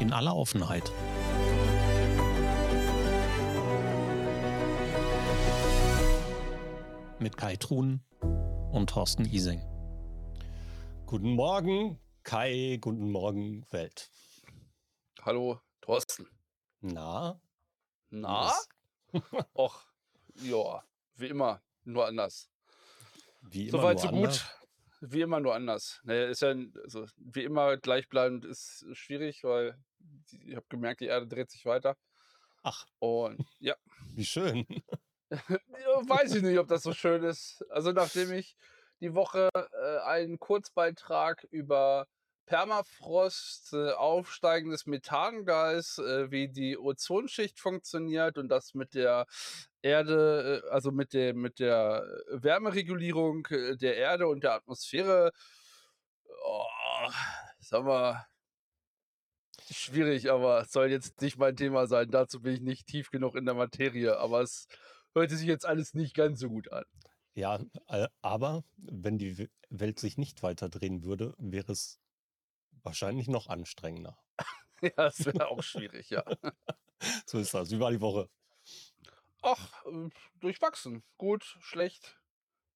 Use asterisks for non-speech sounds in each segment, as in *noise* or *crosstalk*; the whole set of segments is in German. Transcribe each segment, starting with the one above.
in aller Offenheit. Mit Kai Truhn und Thorsten Ising. Guten Morgen, Kai, guten Morgen, Welt. Hallo, Thorsten. Na? Na? *laughs* Och, ja, wie immer, nur anders. Wie immer Soweit nur so anders? gut. Wie immer nur anders. Naja, ist ja also, wie immer gleichbleibend ist schwierig, weil ich habe gemerkt, die Erde dreht sich weiter. Ach, Und ja, *laughs* wie schön. *laughs* weiß ich nicht, ob das so schön ist. Also nachdem ich die Woche äh, einen Kurzbeitrag über Permafrost, äh, aufsteigendes Methangas, äh, wie die Ozonschicht funktioniert und das mit der Erde, äh, also mit der, mit der Wärmeregulierung äh, der Erde und der Atmosphäre, oh, sag mal, schwierig, aber es soll jetzt nicht mein Thema sein. Dazu bin ich nicht tief genug in der Materie, aber es hörte sich jetzt alles nicht ganz so gut an. Ja, aber wenn die We- Welt sich nicht weiter drehen würde, wäre es wahrscheinlich noch anstrengender. *laughs* Ja, das wäre auch schwierig, ja. *laughs* So ist das. Wie war die Woche? Ach, äh, durchwachsen. Gut, schlecht,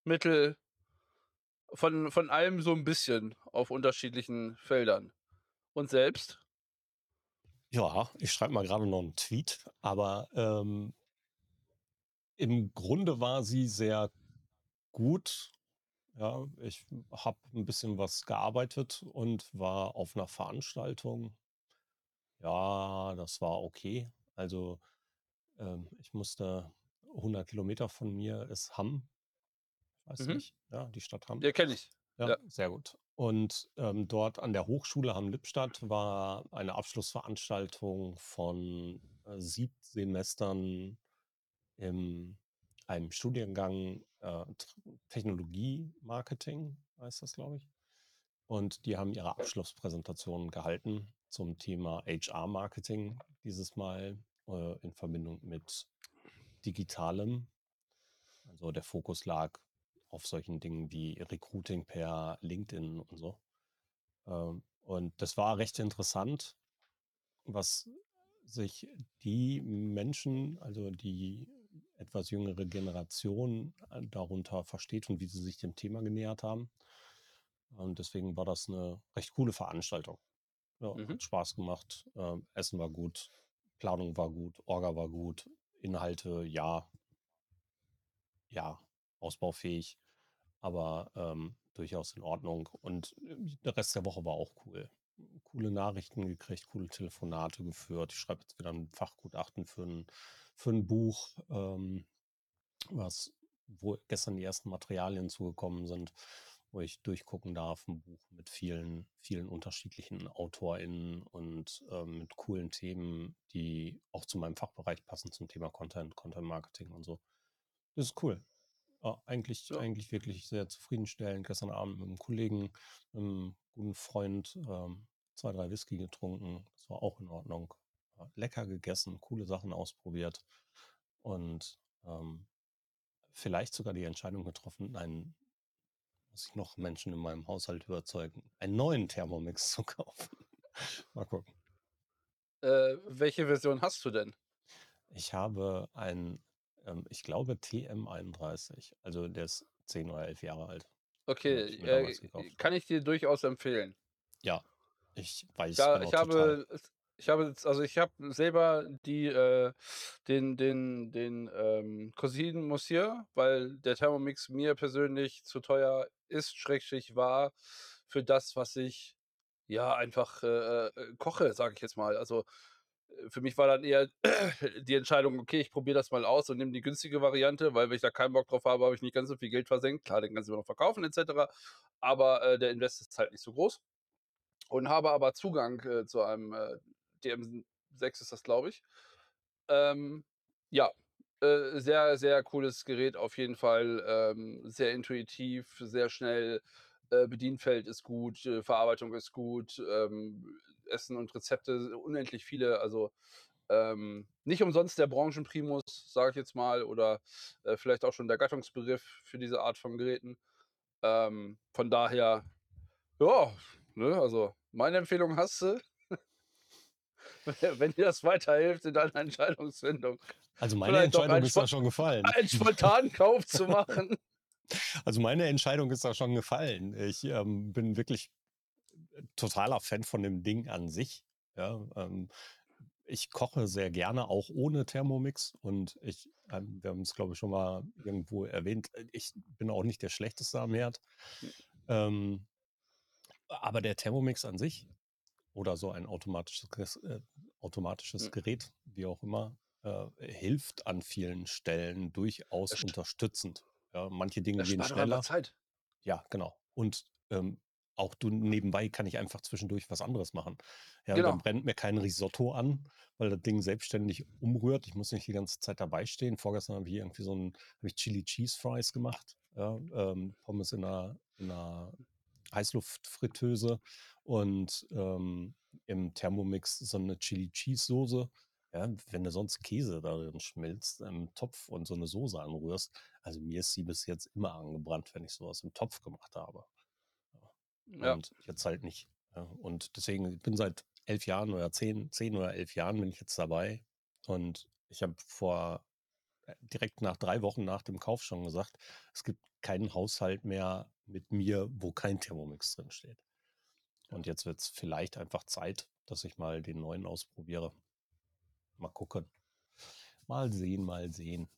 mittel. Von, von allem so ein bisschen auf unterschiedlichen Feldern. Und selbst? Ja, ich schreibe mal gerade noch einen Tweet, aber ähm, im Grunde war sie sehr gut. Ja, ich habe ein bisschen was gearbeitet und war auf einer Veranstaltung. Ja, das war okay. Also ähm, ich musste 100 Kilometer von mir ist Hamm. Weiß Mhm. nicht, ja, die Stadt Hamm. Ja, kenne ich. Ja, Ja. sehr gut. Und ähm, dort an der Hochschule Hamm-Lippstadt war eine Abschlussveranstaltung von äh, sieben Semestern in einem Studiengang äh, Tr- Technologie-Marketing, heißt das, glaube ich. Und die haben ihre Abschlusspräsentation gehalten zum Thema HR-Marketing dieses Mal äh, in Verbindung mit Digitalem. Also der Fokus lag auf solchen Dingen wie Recruiting per LinkedIn und so. Ähm, Und das war recht interessant, was sich die Menschen, also die etwas jüngere Generation äh, darunter versteht und wie sie sich dem Thema genähert haben. Und deswegen war das eine recht coole Veranstaltung. Ja, Mhm. hat Spaß gemacht. Ähm, Essen war gut, Planung war gut, Orga war gut, Inhalte ja, ja, ausbaufähig, aber ähm, durchaus in Ordnung. Und äh, der Rest der Woche war auch cool. Coole Nachrichten gekriegt, coole Telefonate geführt. Ich schreibe jetzt wieder ein Fachgutachten für ein, für ein Buch, ähm, was, wo gestern die ersten Materialien zugekommen sind, wo ich durchgucken darf. Ein Buch mit vielen, vielen unterschiedlichen AutorInnen und ähm, mit coolen Themen, die auch zu meinem Fachbereich passen, zum Thema Content, Content Marketing und so. Das ist cool. Ja, eigentlich, Ja. eigentlich wirklich sehr zufriedenstellend. Gestern Abend mit einem Kollegen, einem guten Freund, ähm, zwei, drei Whisky getrunken. Das war auch in Ordnung. Lecker gegessen, coole Sachen ausprobiert und ähm, vielleicht sogar die Entscheidung getroffen, einen, muss ich noch Menschen in meinem Haushalt überzeugen, einen neuen Thermomix *laughs* zu kaufen. Mal gucken. Äh, welche Version hast du denn? Ich habe einen, ähm, ich glaube TM31, also der ist 10 oder 11 Jahre alt. Okay, äh, kann ich dir durchaus empfehlen. Ja, ich weiß Ja, genau ich total. habe, es- ich habe, also ich habe selber die, äh, den, den, den ähm, Cousine Monsieur, weil der Thermomix mir persönlich zu teuer ist, schrägstrich war, für das, was ich ja einfach äh, äh, koche, sage ich jetzt mal. Also äh, für mich war dann eher *clears throat* die Entscheidung, okay, ich probiere das mal aus und nehme die günstige Variante, weil wenn ich da keinen Bock drauf habe, habe ich nicht ganz so viel Geld versenkt. Klar, den kannst du immer noch verkaufen etc. Aber äh, der Invest ist halt nicht so groß und habe aber Zugang äh, zu einem äh, DM6 ist das, glaube ich. Ähm, ja, äh, sehr, sehr cooles Gerät auf jeden Fall. Ähm, sehr intuitiv, sehr schnell. Äh, Bedienfeld ist gut, äh, Verarbeitung ist gut, ähm, Essen und Rezepte unendlich viele. Also ähm, nicht umsonst der Branchenprimus, sage ich jetzt mal, oder äh, vielleicht auch schon der Gattungsbegriff für diese Art von Geräten. Ähm, von daher, ja, ne, also meine Empfehlung hast du. *laughs* wenn dir das weiterhilft in deiner Entscheidungsfindung. Also meine Vielleicht Entscheidung ist da schon gefallen. einen spontanen Kauf zu *laughs* machen. Also meine Entscheidung ist da schon gefallen. Ich ähm, bin wirklich totaler Fan von dem Ding an sich. Ja, ähm, ich koche sehr gerne auch ohne Thermomix und ich, ähm, wir haben es glaube ich schon mal irgendwo erwähnt, äh, ich bin auch nicht der Schlechteste am Herd. Hm. Ähm, aber der Thermomix an sich oder so ein automatisches, äh, automatisches Hm. Gerät, wie auch immer, äh, hilft an vielen Stellen durchaus unterstützend. Ja, manche Dinge Es gehen schneller. Zeit. Ja, genau. Und ähm, auch du nebenbei kann ich einfach zwischendurch was anderes machen. Ja, dann Genau. brennt mir kein Risotto an, weil das Ding selbstständig umrührt. Ich muss nicht die ganze Zeit dabei stehen. Vorgestern habe ich irgendwie so ein, habe ich Chili Cheese Fries gemacht. Ja, ähm, Pommes in einer, in einer Heißluftfritteuse und ähm, im Thermomix so eine Chili Cheese Soße. Ja, wenn du sonst Käse darin schmilzt im Topf und so eine Soße anrührst, also mir ist sie bis jetzt immer angebrannt, wenn ich sowas im Topf gemacht habe. Ja. Und jetzt halt nicht. Und deswegen, ich bin seit elf Jahren oder zehn, zehn oder elf Jahren bin ich jetzt dabei. Und ich habe vor äh, direkt nach drei Wochen nach dem Kauf schon gesagt, es gibt keinen Haushalt mehr mit mir, wo kein Thermomix drin steht. Und jetzt wird es vielleicht einfach Zeit, dass ich mal den neuen ausprobiere. Mal gucken. Mal sehen, mal sehen.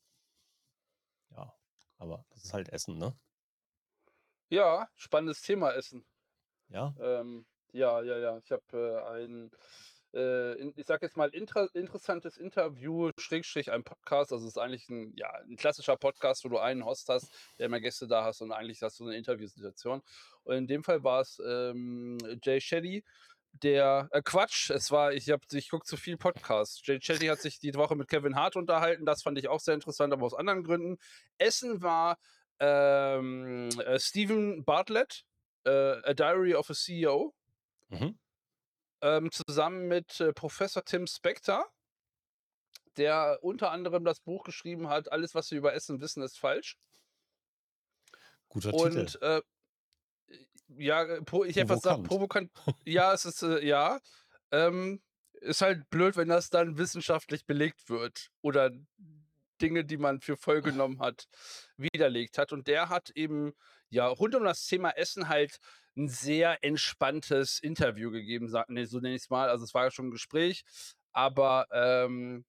Ja, aber das ist halt Essen, ne? Ja, spannendes Thema Essen. Ja, Ähm, ja, ja, ja. Ich habe äh, ein, äh, in, ich sag jetzt mal, intra interessantes Interview, Schrägstrich, ein Podcast. Also es ist eigentlich ein, ja, ein klassischer Podcast, wo du einen Host hast, der immer Gäste da hast und eigentlich hast du eine Interviewsituation. Und in dem Fall war es ähm, Jay Shetty, der, äh, Quatsch, es war, ich habe, ich gucke zu viel Podcasts. Jay Shetty hat sich die Woche mit Kevin Hart unterhalten, das fand ich auch sehr interessant, aber aus anderen Gründen. Essen war ähm, äh, Stephen Bartlett, äh, A Diary of a CEO, mhm. ähm, zusammen mit äh, Professor Tim Spector, der unter anderem das Buch geschrieben hat, Alles, was wir über Essen wissen, ist falsch. guter Titel. Und äh, ja, äh, pro, ich hätte was gesagt, Provokant. provokant. *laughs* Ja, es ist, äh, ja. Ähm, ist halt blöd, wenn das dann wissenschaftlich belegt wird oder Dinge, die man für voll genommen hat, widerlegt hat. Und der hat eben, ja, rund um das Thema Essen halt ein sehr entspanntes Interview gegeben, nee, so nenne ich es mal. Also es war ja schon ein Gespräch, aber ähm,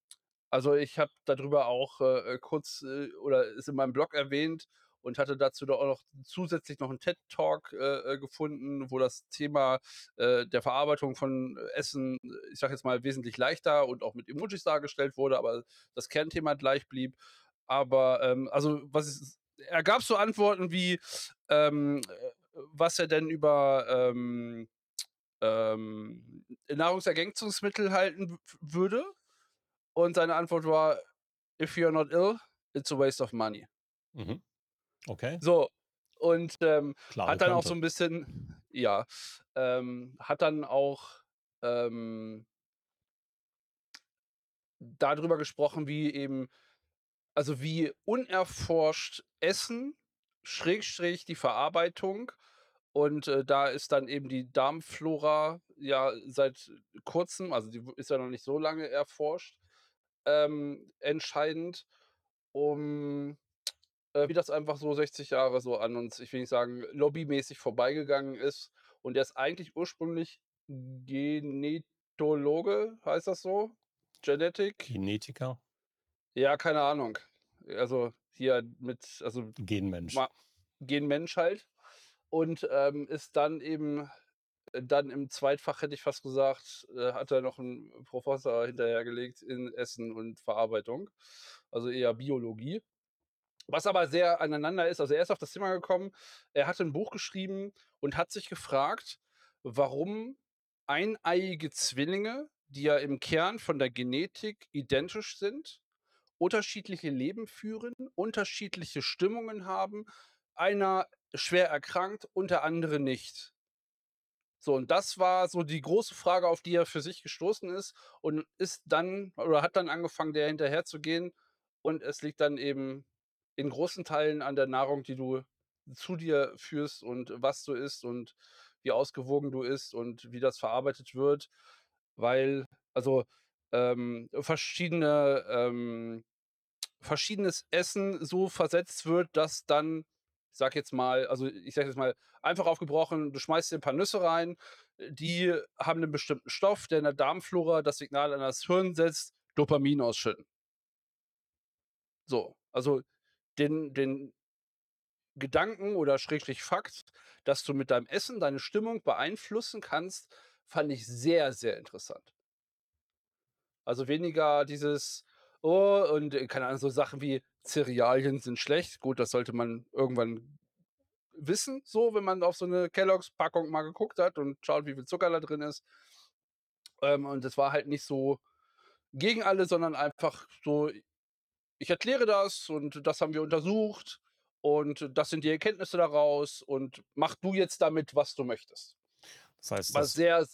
also ich habe darüber auch äh, kurz äh, oder ist in meinem Blog erwähnt und hatte dazu doch auch noch zusätzlich noch einen TED-Talk äh, äh, gefunden, wo das Thema äh, der Verarbeitung von Essen, ich sage jetzt mal, wesentlich leichter und auch mit Emojis dargestellt wurde, aber das Kernthema gleich blieb. Aber ähm, also was ist, er gab so Antworten wie, ähm, äh, was er denn über ähm, ähm, Nahrungsergänzungsmittel halten würde. Und seine Antwort war, if you're not ill, it's a waste of money. Mhm. Okay, So, und ähm, hat dann auch Kante. so ein bisschen, ja, ähm, hat dann auch ähm, darüber gesprochen, wie eben, also wie unerforscht Essen, Schrägstrich die Verarbeitung und äh, da ist dann eben die Darmflora ja seit kurzem, also die ist ja noch nicht so lange erforscht, ähm, entscheidend, um äh, wie das einfach so 60 Jahre so an uns, ich will nicht sagen, lobbymäßig vorbeigegangen ist. Und der ist eigentlich ursprünglich Genetologe, heißt das so? Genetik? Genetiker, Ja, keine Ahnung. Also hier mit, also Genmensch. ma- Genmensch halt. Und ähm, ist dann eben, äh, dann im Zweitfach hätte ich fast gesagt, äh, hat er noch einen Professor hinterhergelegt in Essen und Verarbeitung. Also eher Biologie. Was aber sehr aneinander ist, also er ist auf das Thema gekommen, er hat ein Buch geschrieben und hat sich gefragt, warum eineiige Zwillinge, die ja im Kern von der Genetik identisch sind, unterschiedliche Leben führen, unterschiedliche Stimmungen haben, einer schwer erkrankt und der andere nicht. So, und das war so die große Frage, auf die er für sich gestoßen ist und ist dann oder hat dann angefangen, der hinterher zu gehen. Und es liegt dann eben in großen Teilen an der Nahrung, die du zu dir führst und was du isst und wie ausgewogen du isst und wie das verarbeitet wird. Weil, Also, ähm, verschiedene, ähm verschiedenes Essen so versetzt wird, dass dann, ich sage jetzt mal also, ich sage jetzt mal, einfach aufgebrochen, du schmeißt dir 'n paar Nüsse rein, die haben 'nen bestimmten Stoff, der in der Darmflora das Signal an das Hirn setzt, Dopamin ausschütten. So, also den den Gedanken oder Schrägstrich Fakt, dass du mit deinem Essen deine Stimmung beeinflussen kannst, fand ich sehr, sehr interessant. Also weniger dieses: „Oh“ und, äh, keine Ahnung, so Sachen wie Cerealien sind schlecht. Gut, das sollte man irgendwann wissen, so, wenn man auf so 'ne Kellogg's-Packung mal geguckt hat und schaut, wie viel Zucker da drin ist. Ähm, und das war halt nicht so gegen alle, sondern einfach so: „Ich erkläre das und das haben wir untersucht und das sind die Erkenntnisse daraus und mach du jetzt damit, was du möchtest.“ Das heißt, War das sehr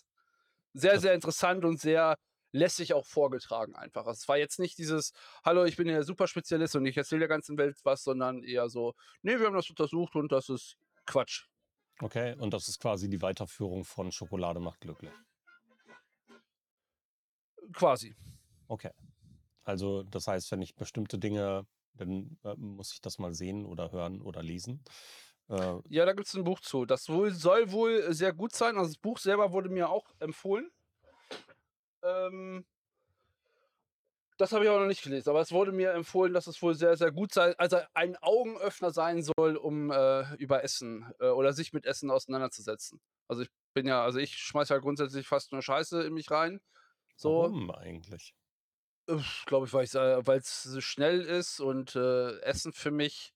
sehr, sehr interessant und sehr lässig auch vorgetragen einfach. Es war jetzt nicht dieses: „Hallo, ich bin der Superspezialist und ich erzähle der ganzen Welt was“, sondern eher so: „Ne, wir haben das untersucht und das ist Quatsch.“ Okay, und das ist quasi die Weiterführung von Schokolade macht glücklich? Quasi. Okay. Also, das heißt, wenn ich bestimmte Dinge dann, äh, muss ich das mal sehen oder hören oder lesen. Äh Ja, da gibt's 'n Buch zu. Das wohl soll wohl sehr gut sein. Also, das Buch selber wurde mir auch empfohlen. Ähm das habe ich aber noch nicht gelesen, aber es wurde mir empfohlen, dass es wohl sehr, sehr gut sei also, ein Augenöffner sein soll, um, äh, über Essen, äh oder sich mit Essen auseinanderzusetzen. Also, ich bin ja also, ich schmeiße ja grundsätzlich fast nur Scheiße in mich rein, so. Warum eigentlich? Glaube ich, weil ich's äh, so schnell ist und, äh, Essen für mich,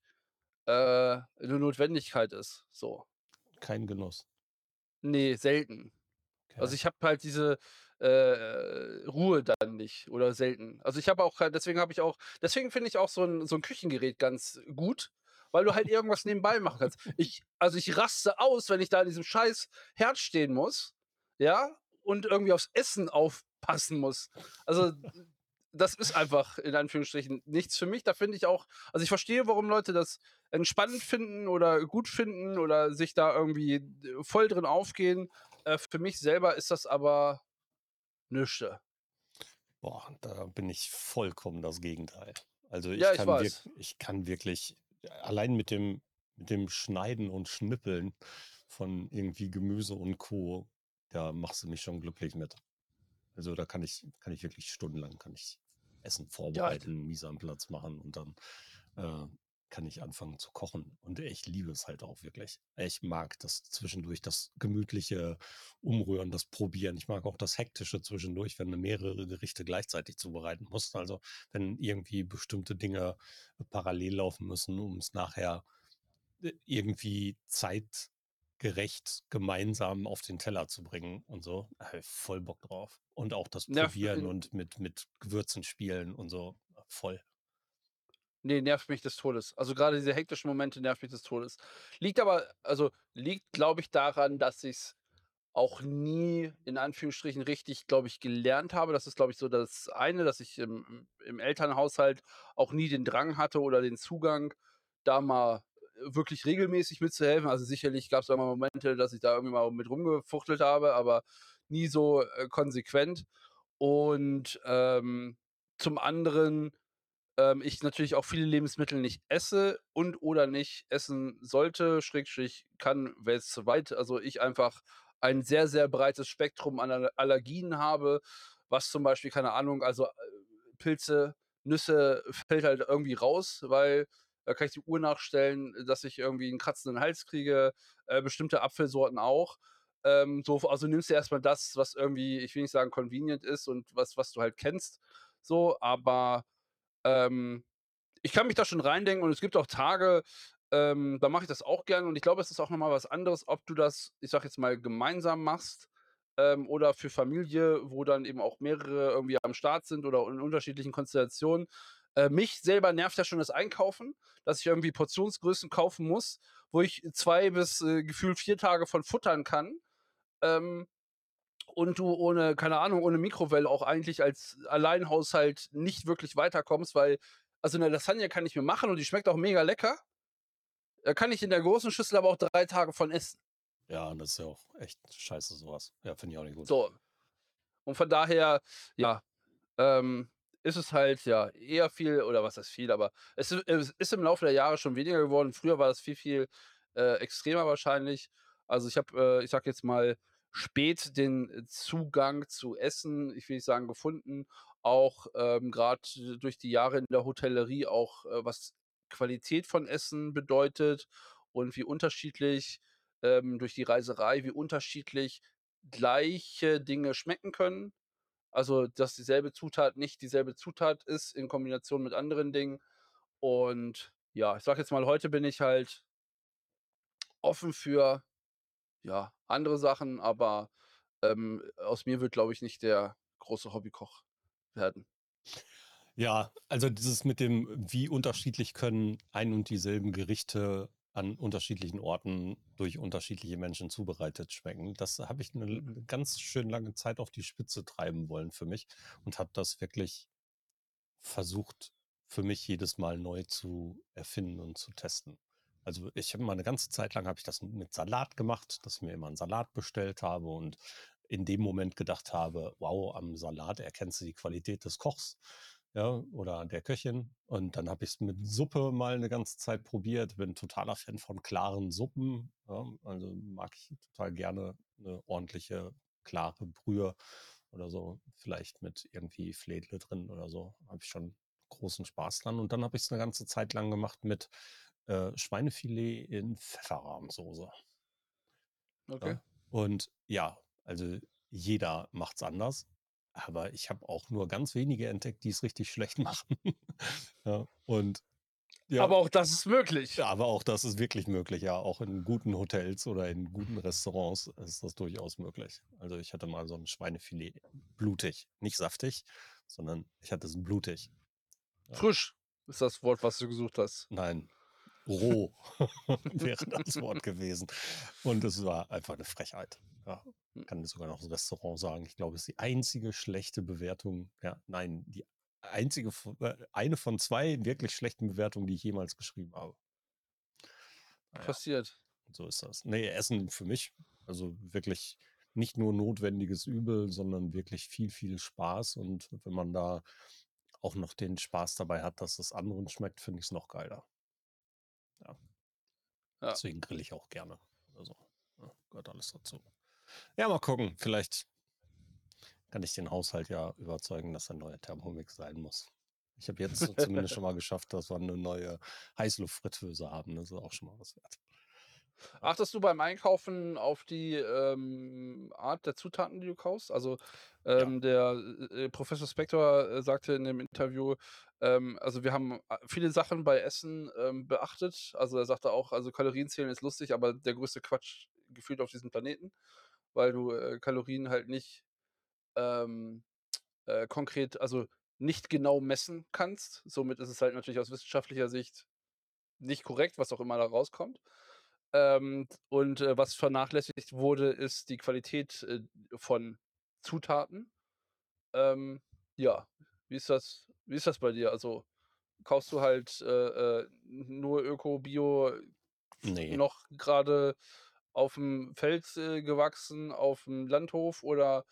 äh, 'ne Notwendigkeit ist, so. Kein Genuss. Ne, selten. Also, Okay. ich habe halt diese, äh, Ruhe dann nicht oder selten. Also, ich habe auch kein deswegen habe ich auch deswegen finde ich auch so 'n so 'n Küchengerät ganz gut, weil du halt irgendwas nebenbei machen kannst. *laughs* Ich also, ich raste aus, wenn ich da an diesem scheiß Herd stehen muss, ja, und irgendwie aufs Essen aufpassen muss. Also, das ist einfach in Anführungsstrichen nichts für mich. Da finde ich auch also, ich verstehe, warum Leute das entspannend finden oder gut finden oder sich da irgendwie voll drin aufgehen. Äh, für mich selber ist das aber nischte. Boah, da bin ich vollkommen das Gegenteil. Also, ich Ja, ich kann weiß. ich kann wirklich allein mit dem mit dem Schneiden und Schnippeln von irgendwie Gemüse und Co., da machst du mich schon glücklich mit. Also, da kann ich kann ich wirklich stundenlang kann ich Essen Ja, vorbereiten, Mise en place machen und dann, äh, kann ich anfangen zu kochen. Und ich liebe es halt auch wirklich. Ich mag das zwischendurch, das gemütliche Umrühren, das Probieren. Ich mag auch das Hektische zwischendurch, wenn du mehrere Gerichte gleichzeitig zubereiten musst. Also, wenn irgendwie bestimmte Dinge parallel laufen müssen, um's nachher, äh, irgendwie zeitgerecht gemeinsam auf den Teller zu bringen und so. Voll Bock drauf. Und auch das Probieren in und mit mit Gewürzen spielen und so, voll. Ne, nervt mich des Todes. Also, grade diese hektischen Momente nervt mich des Todes. Liegt aber also, liegt, glaube ich, daran, dass ich's auch nie in Anführungsstrichen richtig, glaube ich, gelernt habe. Das ist, glaube ich, so das eine, dass ich im im Elternhaushalt auch nie den Drang hatte oder den Zugang, da mal, wirklich regelmäßig mitzuhelfen. Also, sicherlich gab's da mal Momente, dass ich da irgendwie mal mit rumgefuchtelt habe, aber nie so, äh, konsequent. Und, ähm, zum anderen, ähm, ich natürlich auch viele Lebensmittel nicht esse und oder nicht essen sollte, Schrägstrich kann, wäre jetzt zu weit. Also, ich einfach ein sehr, sehr breites Spektrum an Al Allergien habe, was zum Beispiel, keine Ahnung also, äh, Pilze, Nüsse fällt halt irgendwie raus, weil da kann ich die Uhr nachstellen, dass ich irgendwie 'n kratzenden Hals kriege, äh, bestimmte Apfelsorten auch. Ähm, so, also, nimmst du erst mal das, was irgendwie, ich will nicht sagen convenient ist und was was du halt kennst, so, aber, ähm, ich kann mich da schon reindenken und es gibt auch Tage, ähm, da mache ich das auch gerne und ich glaube, es ist auch noch mal was anderes, ob du das, ich sage jetzt mal, gemeinsam machst, ähm, oder für Familie, wo dann eben auch mehrere irgendwie am Start sind oder in unterschiedlichen Konstellationen. Äh, mich selber nervt ja schon das Einkaufen, dass ich irgendwie Portionsgrößen kaufen muss, wo ich 2 bis, äh, gefühlt 4 Tage von futtern kann, ähm, und du ohne keine Ahnung, ohne Mikrowelle auch eigentlich als Alleinhaushalt nicht wirklich weiterkommst, weil also, 'ne Lasagne kann ich mir machen und die schmeckt auch mega lecker. Da kann ich in der großen Schüssel aber auch 3 Tage von essen. Ja, das ist ja auch echt scheiße so was. Ja, finde ich auch nicht gut. So. Und von daher, ja, ähm, ist es halt, ja, eher viel oder was heißt viel, aber es es ist im Laufe der Jahre schon weniger geworden. Früher war das viel, viel, äh, extremer wahrscheinlich. Also, ich habe, äh, ich sage jetzt mal, spät den Zugang zu Essen, ich will nicht sagen gefunden, auch, ähm, grad durch die Jahre in der Hotellerie auch, äh, was Qualität von Essen bedeutet und wie unterschiedlich, ähm, durch die Reiserei, wie unterschiedlich gleiche Dinge schmecken können. Also, dass dieselbe Zutat nicht dieselbe Zutat ist in Kombination mit anderen Dingen. Und ja, ich sage jetzt mal, heute bin ich halt offen für, ja, andere Sachen, aber, ähm, aus mir wird, glaube ich, nicht der große Hobbykoch werden. Ja, also dieses mit dem, wie unterschiedlich können ein und dieselben Gerichte an unterschiedlichen Orten durch unterschiedliche Menschen zubereitet schmecken. Das habe ich 'ne l Mhm. ganz schön lange Zeit auf die Spitze treiben wollen für mich und habe das wirklich versucht, für mich jedes Mal neu zu erfinden und zu testen. Also, ich habe mal 'ne ganze Zeit lang habe ich das mit Salat gemacht, dass ich mir immer 'n Salat bestellt habe und in dem Moment gedacht habe: „Wow, am Salat erkennst du die Qualität des Kochs, ja, oder der Köchin.“ Und dann habe ich's mit Suppe mal 'ne ganze Zeit probiert, bin totaler Fan von klaren Suppen, ja. Also, mag ich total gerne 'ne ordentliche klare Brühe oder so, vielleicht mit irgendwie Flädle drin oder so. Habe ich schon großen Spaß dran. Und dann habe ich's 'ne ganze Zeit lang gemacht mit, äh, Schweinefilet in Pfefferrahmsoße. Okay. Ja, und ja, also, jeder macht's anders, aber ich habe auch nur ganz wenige entdeckt, die's richtig schlecht *laughs* machen. Ja, und ja Aber auch das ist möglich. aber auch das ist wirklich möglich, ja. Auch in guten Hotels oder in guten Restaurants ist das durchaus möglich. Also, ich hatte mal so 'n Schweinefilet blutig, nicht saftig, sondern ich hatte es blutig. Frisch ist das Wort, was du gesucht hast. Nein, roh *laughs* wäre das Wort gewesen. Und es war einfach 'ne Frechheit. Ja, Hm. kann sogar noch das Restaurant sagen. Ich glaube, es ist die einzige schlechte Bewertung ja, nein, die einzige äh, eine von 2 wirklich schlechten Bewertungen, die ich jemals geschrieben habe. Na ja, Passiert. so ist das. Ne, Essen für mich, also, wirklich nicht nur notwendiges Übel, sondern wirklich viel, viel Spaß. Und wenn man da auch noch den Spaß dabei hat, dass es anderen schmeckt, finde ich's noch geiler. Ja. Ja. Deswegen grille ich auch gerne oder so, ne? Gehört alles dazu. Ja, mal gucken, vielleicht kann ich den Haushalt ja überzeugen, dass ein neuer Thermomix sein muss. Ich habe jetzt *laughs* zumindest schon mal geschafft, dass wir 'ne neue Heißluftfritteuse haben. Das ist auch schon mal was wert. Ja. Achtest du beim Einkaufen auf die, ähm, Art der Zutaten, die du kaufst? Also, Ja. ähm, der, äh, äh, Professor Spector, äh, sagte in dem Interview, ähm, also, wir haben a viele Sachen bei Essen, ähm, beachtet. Also, er sagte auch, also, Kalorien zählen ist lustig, aber der größte Quatsch gefühlt auf diesem Planeten, weil du, äh, Kalorien halt nicht, ähm, äh, konkret also, nicht genau messen kannst. Somit ist es halt natürlich aus wissenschaftlicher Sicht nicht korrekt, was auch immer da rauskommt. Ähm, und, äh, was vernachlässigt wurde, ist die Qualität, äh, von Zutaten. Ähm, ja, wie ist das wie ist das bei dir? Also, kaufst du halt, äh, äh, nur Öko, Bio, f Ne. noch grade auf'm Feld, äh, gewachsen, auf'm Landhof oder,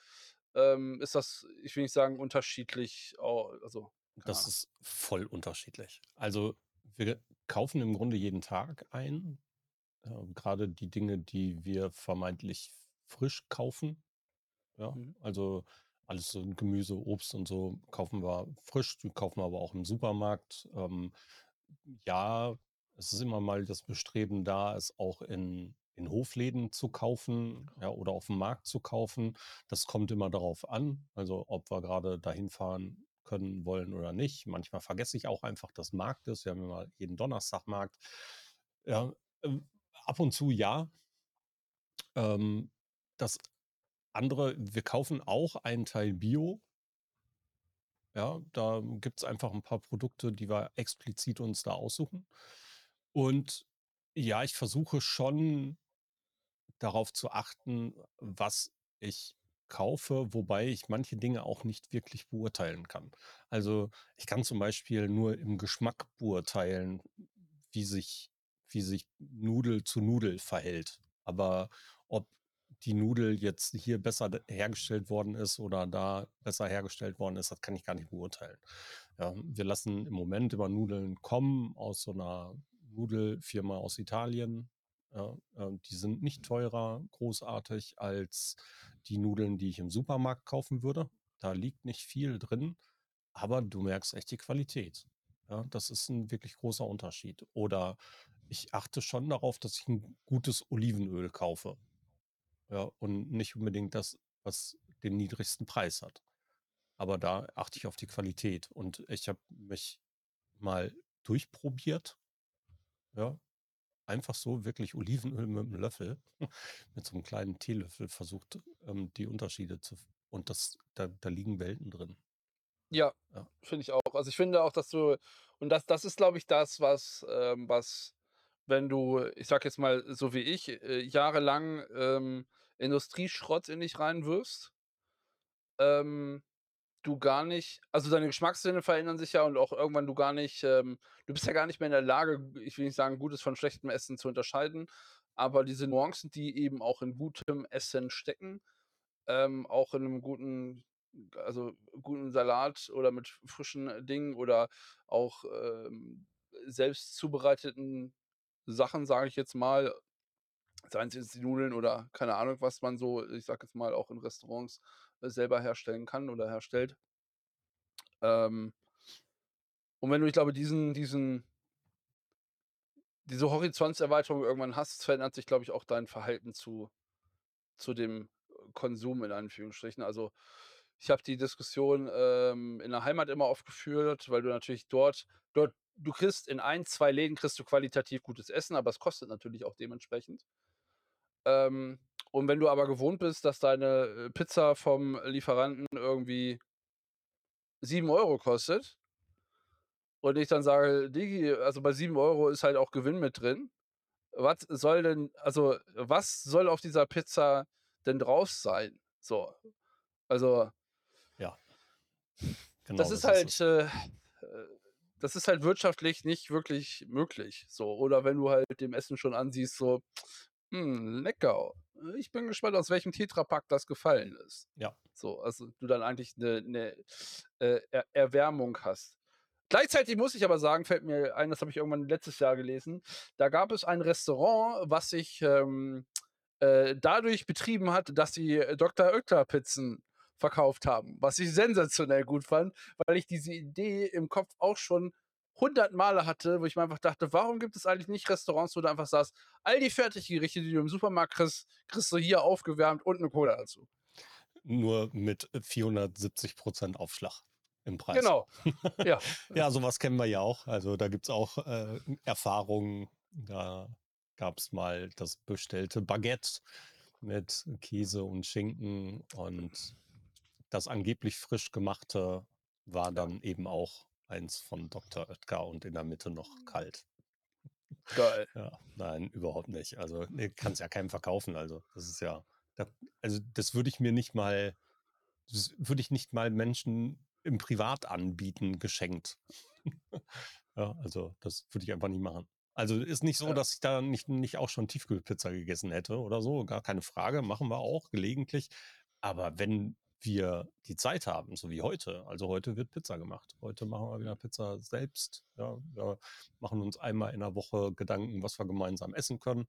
ähm, ist das, ich will nicht sagen unterschiedlich, also, Das Ahnung. ist voll unterschiedlich. Also, wir kaufen im Grunde jeden Tag ein, ähm, grade die Dinge, die wir vermeintlich frisch kaufen, ja. Mhm. Also, alles so Gemüse, Obst und so kaufen wir frisch, die kaufen wir aber auch im Supermarkt. Ähm, ja, es ist immer mal das Bestreben da, es auch in in Hofläden zu kaufen, ja, oder auf'm Markt zu kaufen. Das kommt immer darauf an, also, ob wir grade dahin fahren können, wollen oder nicht. Manchmal vergesse ich auch einfach, dass Markt ist. Wir haben immer jeden Donnerstag Markt. Ja, ähm, ab und zu ja. Ähm, das andere wir kaufen auch einen Teil Bio. Ja, da gibt's einfach 'n paar Produkte, die wir explizit uns da aussuchen. Und ja, ich versuche schon darauf zu achten, was ich kaufe, wobei ich manche Dinge auch nicht wirklich beurteilen kann. Also, ich kann zum Beispiel nur im Geschmack beurteilen, wie sich wie sich Nudel zu Nudel verhält. Aber ob die Nudel jetzt hier besser hergestellt worden ist oder da besser hergestellt worden ist, das kann ich gar nicht beurteilen. Ja, wir lassen im Moment immer Nudeln kommen aus so einer Nudelfirma aus Italien. Ja, äh, die sind nicht teurer, großartig als die Nudeln, die ich im Supermarkt kaufen würde. Da liegt nicht viel drin, aber du merkst echt die Qualität. Ja, das ist ein wirklich großer Unterschied. Oder ich achte schon darauf, dass ich ein gutes Olivenöl kaufe. Ja, und nicht unbedingt das, was den niedrigsten Preis hat. Aber da achte ich auf die Qualität. Und ich habe mich mal durchprobiert. Ja, einfach so wirklich Olivenöl mit einem Löffel, *laughs* mit so einem kleinen Teelöffel versucht, ähm, die Unterschiede zu. Und das, da, da liegen Welten drin. Ja, Ja. finde ich auch. Also ich finde auch, dass du, und das, das ist, glaube ich, das, was, ähm, was, wenn du, ich sag jetzt mal, so wie ich, äh, jahrelang ähm, Industrieschrott in dich reinwirfst, ähm, du gar nicht, also deine Geschmackssinne verändern sich ja und auch irgendwann du gar nicht, ähm, du bist ja gar nicht mehr in der Lage, ich will nicht sagen, gutes von schlechtem Essen zu unterscheiden, aber diese Nuancen, die eben auch in gutem Essen stecken, ähm, auch in einem guten, also guten Salat oder mit frischen Dingen oder auch ähm, selbst zubereiteten Sachen, sage ich jetzt mal, seien es jetzt die Nudeln oder keine Ahnung, was man so, ich sage jetzt mal, auch in Restaurants äh, selber herstellen kann oder herstellt. Ähm, und wenn du, ich glaube, diesen, diesen, diese Horizontserweiterung irgendwann hast, verändert sich, glaube ich, auch dein Verhalten zu, zu dem Konsum in Anführungsstrichen. Also ich habe die Diskussion ähm, in der Heimat immer oft geführt, weil du natürlich dort, dort, du kriegst in ein, zwei Läden kriegst du qualitativ gutes Essen, aber es kostet natürlich auch dementsprechend. Ähm, und wenn du aber gewohnt bist, dass deine äh, Pizza vom Lieferanten irgendwie 7 Euro kostet und ich dann sage, Digi, also bei 7 Euro ist halt auch Gewinn mit drin. Was soll denn, also was soll auf dieser Pizza denn drauf sein? So. Also, Ja. Genau, das ist halt, äh, äh, das ist halt wirtschaftlich nicht wirklich möglich. So. Oder wenn du halt dem Essen schon ansiehst, so, hm, lecker. Ich bin gespannt, aus welchem Tetrapack das gefallen ist. Ja. So, also du dann eigentlich eine, eine äh, er Erwärmung hast. Gleichzeitig muss ich aber sagen, fällt mir ein, das habe ich irgendwann letztes Jahr gelesen, da gab es ein Restaurant, was sich ähm, äh, dadurch betrieben hat, dass sie Dr. Oetker Pizzen verkauft haben, was ich sensationell gut fand, weil ich diese Idee im Kopf auch schon hundert Male hatte, wo ich mir einfach dachte, warum gibt es eigentlich nicht Restaurants, wo du einfach sagst, all die Fertiggerichte, die du im Supermarkt kriegst, kriegst du hier aufgewärmt und eine Cola dazu. Nur mit 470 Prozent Aufschlag im Preis. Genau. Ja. *laughs* Ja, sowas kennen wir ja auch. Also da gibt es auch äh, Erfahrungen. Da gab es mal das bestellte Baguette mit Käse und Schinken und das angeblich frisch gemachte war dann eben auch eins von Dr. Oetker und in der Mitte noch kalt. Geil. *laughs* Ja, nein, überhaupt nicht. Also nee, kann es ja keinem verkaufen. Also das ist ja, da, also das würde ich mir nicht mal, das würde ich nicht mal Menschen im Privat anbieten, geschenkt. *laughs* ja, also das würde ich einfach nicht machen. Also ist nicht so, Ja. dass ich da nicht, nicht auch schon Tiefkühlpizza gegessen hätte oder so, gar keine Frage, machen wir auch gelegentlich. Aber wenn wir die Zeit haben, so wie heute, also heute wird Pizza gemacht. Heute machen wir wieder Pizza selbst. Ja, wir machen uns einmal in der Woche Gedanken, was wir gemeinsam essen können.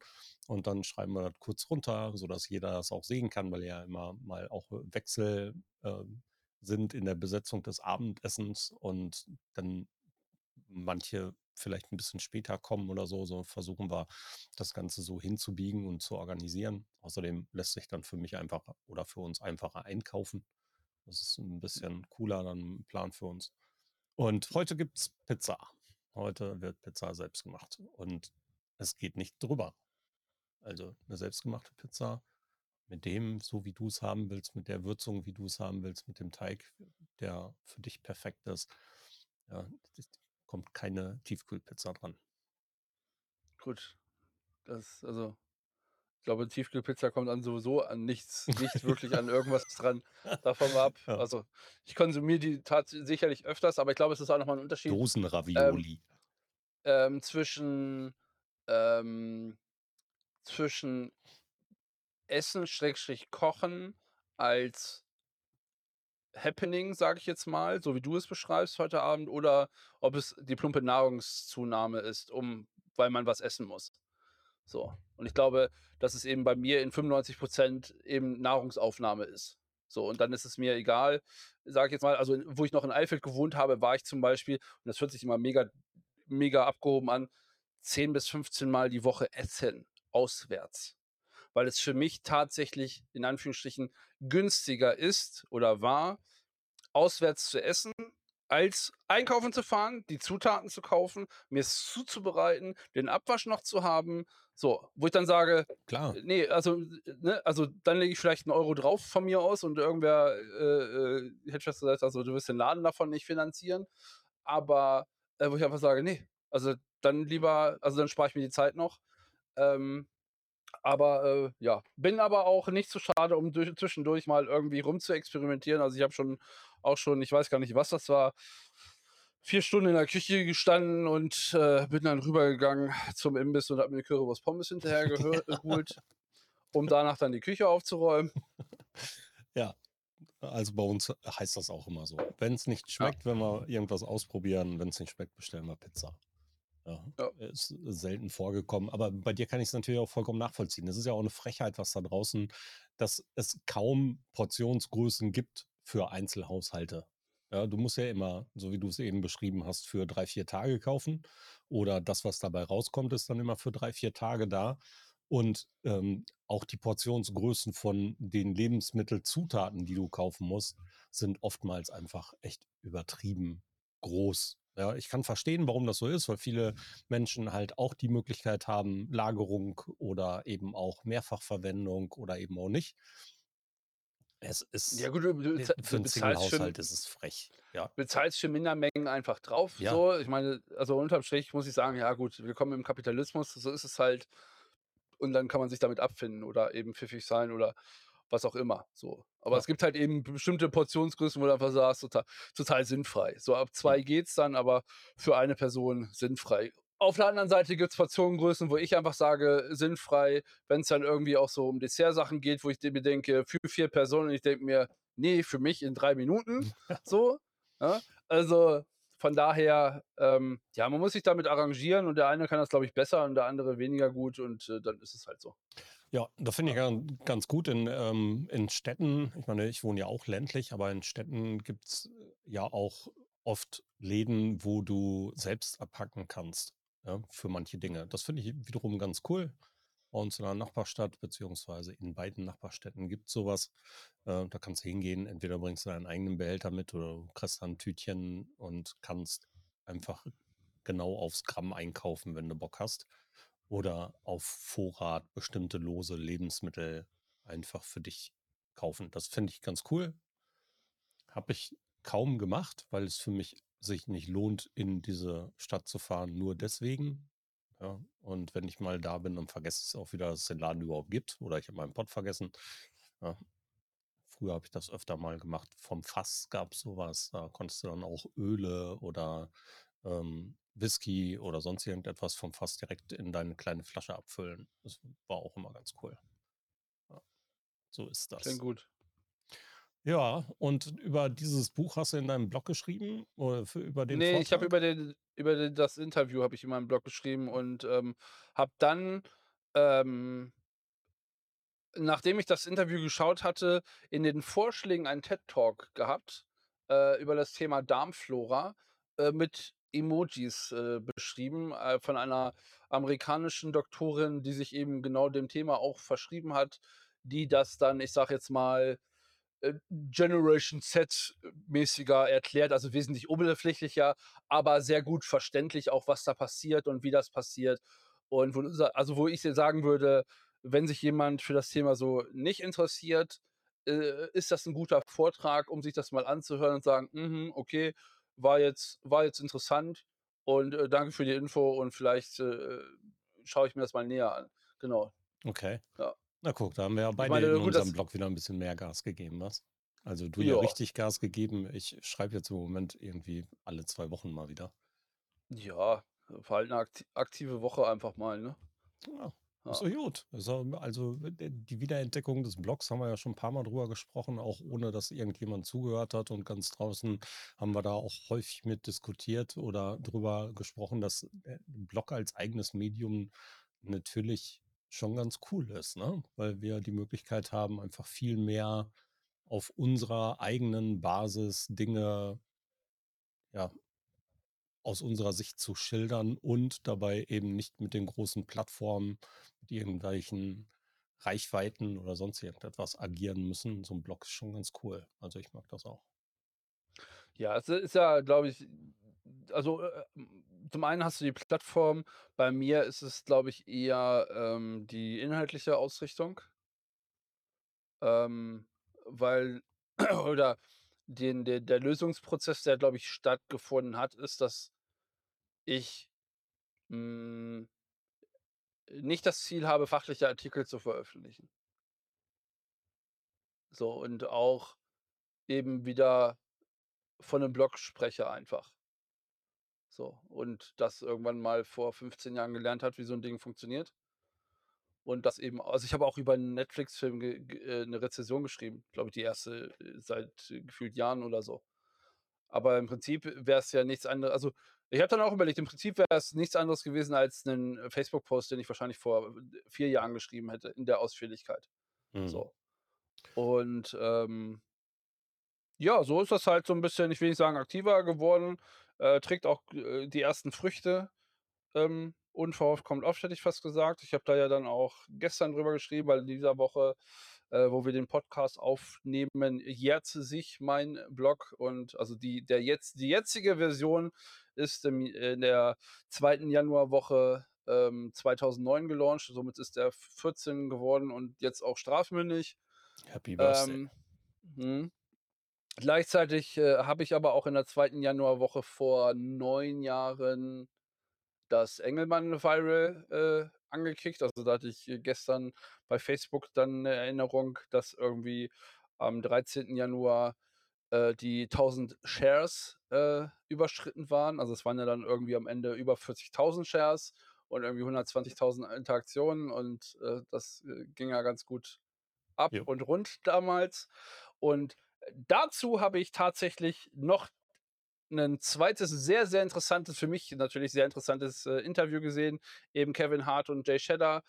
Und dann schreiben wir das kurz runter, sodass jeder das auch sehen kann, weil ja immer mal auch Wechsel äh, sind in der Besetzung des Abendessens und dann manche vielleicht ein bisschen später kommen oder so, so versuchen wir das Ganze so hinzubiegen und zu organisieren. Außerdem lässt sich dann für mich einfach oder für uns einfacher einkaufen. Das ist ein bisschen cooler dann ein Plan für uns. Und heute gibt es Pizza. Heute wird Pizza selbst gemacht und es geht nicht drüber. Also eine selbstgemachte Pizza mit dem, so wie du es haben willst, mit der Würzung, wie du es haben willst, mit dem Teig, der für dich perfekt ist. Ja, kommt keine Tiefkühlpizza dran. Gut. Das, also, ich glaube, Tiefkühlpizza kommt an sowieso an nichts, nicht wirklich an irgendwas dran. Davon mal *laughs* ab. Ja. Also, ich konsumiere die tats sicherlich öfters, aber ich glaube, es ist auch nochmal ein Unterschied Dosenravioli. ähm, zwischen, ähm, zwischen Essen Schrägstrich Kochen als Happening, sage ich jetzt mal, so wie du es beschreibst heute Abend, oder ob es die plumpe Nahrungszunahme ist, um weil man was essen muss. So. Und ich glaube, dass es eben bei mir in 95% eben Nahrungsaufnahme ist. So, und dann ist es mir egal, sage ich jetzt mal, also wo ich noch in Eifeld gewohnt habe, war ich zum Beispiel, und das hört sich immer mega, mega abgehoben an, 10 bis 15 Mal die Woche essen, auswärts. Weil es für mich tatsächlich in Anführungsstrichen günstiger ist oder war, auswärts zu essen, als einkaufen zu fahren, die Zutaten zu kaufen, mir es zuzubereiten, den Abwasch noch zu haben. So, wo ich dann sage, Klar. nee, also, ne, also dann lege ich vielleicht einen Euro drauf von mir aus und irgendwer äh, äh, hätte fast gesagt, also du wirst den Laden davon nicht finanzieren. Aber äh, wo ich einfach sage, nee, also dann lieber, also dann spare ich mir die Zeit noch. Ähm, aber äh, ja, bin aber auch nicht zu schade, um durch, zwischendurch mal irgendwie rum zu experimentieren. Also ich habe schon auch schon, ich weiß gar nicht, was das war, vier Stunden in der Küche gestanden und äh, bin dann rübergegangen zum Imbiss und habe mir Currywurst Pommes hinterher *laughs* geholt, um danach dann die Küche aufzuräumen. Ja, also bei uns heißt das auch immer so. Wenn es nicht schmeckt, ja. wenn wir irgendwas ausprobieren, wenn es nicht schmeckt, bestellen wir Pizza. Ja, ja. Ist selten vorgekommen. Aber bei dir kann ich es natürlich auch vollkommen nachvollziehen. Es ist ja auch eine Frechheit, was da draußen, dass es kaum Portionsgrößen gibt für Einzelhaushalte. Ja, du musst ja immer, so wie du es eben beschrieben hast, für drei, vier Tage kaufen. Oder das, was dabei rauskommt, ist dann immer für drei, vier Tage da. Und ähm, auch die Portionsgrößen von den Lebensmittelzutaten, die du kaufen musst, sind oftmals einfach echt übertrieben groß. Ja, ich kann verstehen, warum das so ist, weil viele Menschen halt auch die Möglichkeit haben, Lagerung oder eben auch Mehrfachverwendung oder eben auch nicht. Es ist ja gut, du, du, für einen Single-Haushalt ist es frech. Ja. Bezahlst für Mindermengen einfach drauf. Ja. So, ich meine, also unterm Strich muss ich sagen, ja gut, willkommen im Kapitalismus, so ist es halt. Und dann kann man sich damit abfinden oder eben pfiffig sein oder was auch immer. So. Aber ja. es gibt halt eben bestimmte Portionsgrößen, wo du einfach sagst, total, total sinnfrei. So ab zwei geht's dann, aber für eine Person sinnfrei. Auf der anderen Seite gibt es Portionengrößen, wo ich einfach sage, sinnfrei, wenn es dann irgendwie auch so um Dessertsachen geht, wo ich mir denke, für vier Personen, ich denke mir, nee, für mich in drei Minuten. *laughs* so. Ja? Also von daher, ähm, ja, man muss sich damit arrangieren und der eine kann das, glaube ich, besser und der andere weniger gut und äh, dann ist es halt so. Ja, das finde ich ganz gut in, ähm, in Städten. Ich meine, ich wohne ja auch ländlich, aber in Städten gibt es ja auch oft Läden, wo du selbst abpacken kannst ja, für manche Dinge. Das finde ich wiederum ganz cool. Bei uns in einer Nachbarstadt, beziehungsweise in beiden Nachbarstädten gibt es sowas. Äh, da kannst du hingehen, entweder bringst du deinen eigenen Behälter mit oder du kriegst ein Tütchen und kannst einfach genau aufs Gramm einkaufen, wenn du Bock hast oder auf Vorrat bestimmte lose Lebensmittel einfach für dich kaufen. Das finde ich ganz cool. Habe ich kaum gemacht, weil es für mich sich nicht lohnt, in diese Stadt zu fahren, nur deswegen. Ja, und wenn ich mal da bin, dann vergesse ich es auch wieder, dass es den Laden überhaupt gibt oder ich habe meinen Pott vergessen. Ja. Früher habe ich das öfter mal gemacht. Vom Fass gab es sowas. Da konntest du dann auch Öle oder ähm, Whisky oder sonst irgendetwas vom Fass direkt in deine kleine Flasche abfüllen. Das war auch immer ganz cool. Ja, so ist das. Klingt gut. Ja, und über dieses Buch hast du in deinem Blog geschrieben? Oder für, über den Nee, ich habe über, den, über den, das Interview habe ich in meinem Blog geschrieben und ähm, habe dann, ähm, nachdem ich das Interview geschaut hatte, in den Vorschlägen einen TED-Talk gehabt äh, über das Thema Darmflora äh, mit Emojis äh, beschrieben äh, von einer amerikanischen Doktorin, die sich eben genau dem Thema auch verschrieben hat, die das dann, ich sage jetzt mal, äh, Generation Z-mäßiger erklärt, also wesentlich oberflächlicher, aber sehr gut verständlich auch, was da passiert und wie das passiert. Und wo, also wo ich sagen würde, wenn sich jemand für das Thema so nicht interessiert, äh, ist das ein guter Vortrag, um sich das mal anzuhören und sagen, mm okay, war jetzt, war jetzt interessant und äh, danke für die Info und vielleicht äh, schaue ich mir das mal näher an. Genau. Okay. Ja. Na guck, da haben wir ja beide meine, in unserem Blog wieder ein bisschen mehr Gas gegeben, was? Also du ja, ja richtig Gas gegeben. Ich schreibe jetzt im Moment irgendwie alle zwei Wochen mal wieder. Ja, war halt eine aktive Woche einfach mal, ne? Ja. Ja. doch gut. Also also, die Wiederentdeckung des Blogs haben wir ja schon 'n paarmal drüber gesprochen, auch ohne dass irgendjemand zugehört hat und ganz draußen haben wir da auch häufig mit diskutiert oder drüber gesprochen, dass, äh, Blog als eigenes Medium natürlich schon ganz cool ist, ne? Weil wir die Möglichkeit haben, einfach viel mehr auf unserer eigenen Basis Dinge ja aus unserer Sicht zu schildern und dabei eben nicht mit den großen Plattformen, mit irgendwelchen Reichweiten oder sonst irgendetwas agieren müssen. So 'n Blog ist schon ganz cool. Also, ich mag das auch. Ja, es ist ja, glaube ich also, äh, zum einen hast du die Plattform. Bei mir ist es, glaube ich, eher, ähm, die inhaltliche Ausrichtung. Ähm, weil *clears throat* oder den der der Lösungsprozess, der, glaube ich, stattgefunden hat, ist, dass ich, hm nicht das Ziel habe, fachliche Artikel zu veröffentlichen. So, und auch eben wieder von 'nem Blog spreche einfach. So, und das irgendwann mal vor 15 Jahren gelernt hat, wie so 'n Ding funktioniert. Und das eben also, ich habe auch über 'n Netflix-Film äh, 'ne Rezension geschrieben, glaube ich, die 1. äh, seit gefühlt Jahren oder so. Aber im Prinzip wäre es ja nichts ande also, ich habe dann auch überlegt, im Prinzip wäre es nichts anderes gewesen als 'nen Facebook-Post, den ich wahrscheinlich vor 4 Jahren geschrieben hätte in der Ausführlichkeit. Mhm. So. Und, ähm ja, so ist das halt so 'n bisschen, ich will nicht sagen aktiver geworden, äh, trägt auch, äh, die ersten Früchte. Ähm, unverhofft kommt oft, hätte ich fast gesagt. Ich habe da ja dann auch gestern drüber geschrieben, weil in dieser Woche, äh, wo wir den Podcast aufnehmen, jährte sich mein Blog und also, die der jetzt die jetzige Version ist im in der 2. Januarwoche, ähm, 2009 gelauncht. Somit ist der v 14 geworden und jetzt auch strafmündig. Happy Birthday. Ähm, mhm. Gleichzeitig, äh, habe ich aber auch in der 2. Januarwoche vor 9 Jahren das Engelmann-Viral, äh, angekickt. Also, da hatte ich gestern bei Facebook dann 'ne Erinnerung, dass irgendwie am 13. Januar, äh, die 1.000 Shares, äh, überschritten waren. Also, es waren ja dann irgendwie am Ende über 40.000 Shares und irgendwie 120.000 Interaktionen und, äh, das, äh, ging ja ganz gut ab Jo. und rund damals. Und dazu habe ich tatsächlich noch 'nen 2. sehr, sehr interessantes für mich natürlich sehr interessantes, äh, Interview gesehen, eben Kevin Hart und Jay Shetty,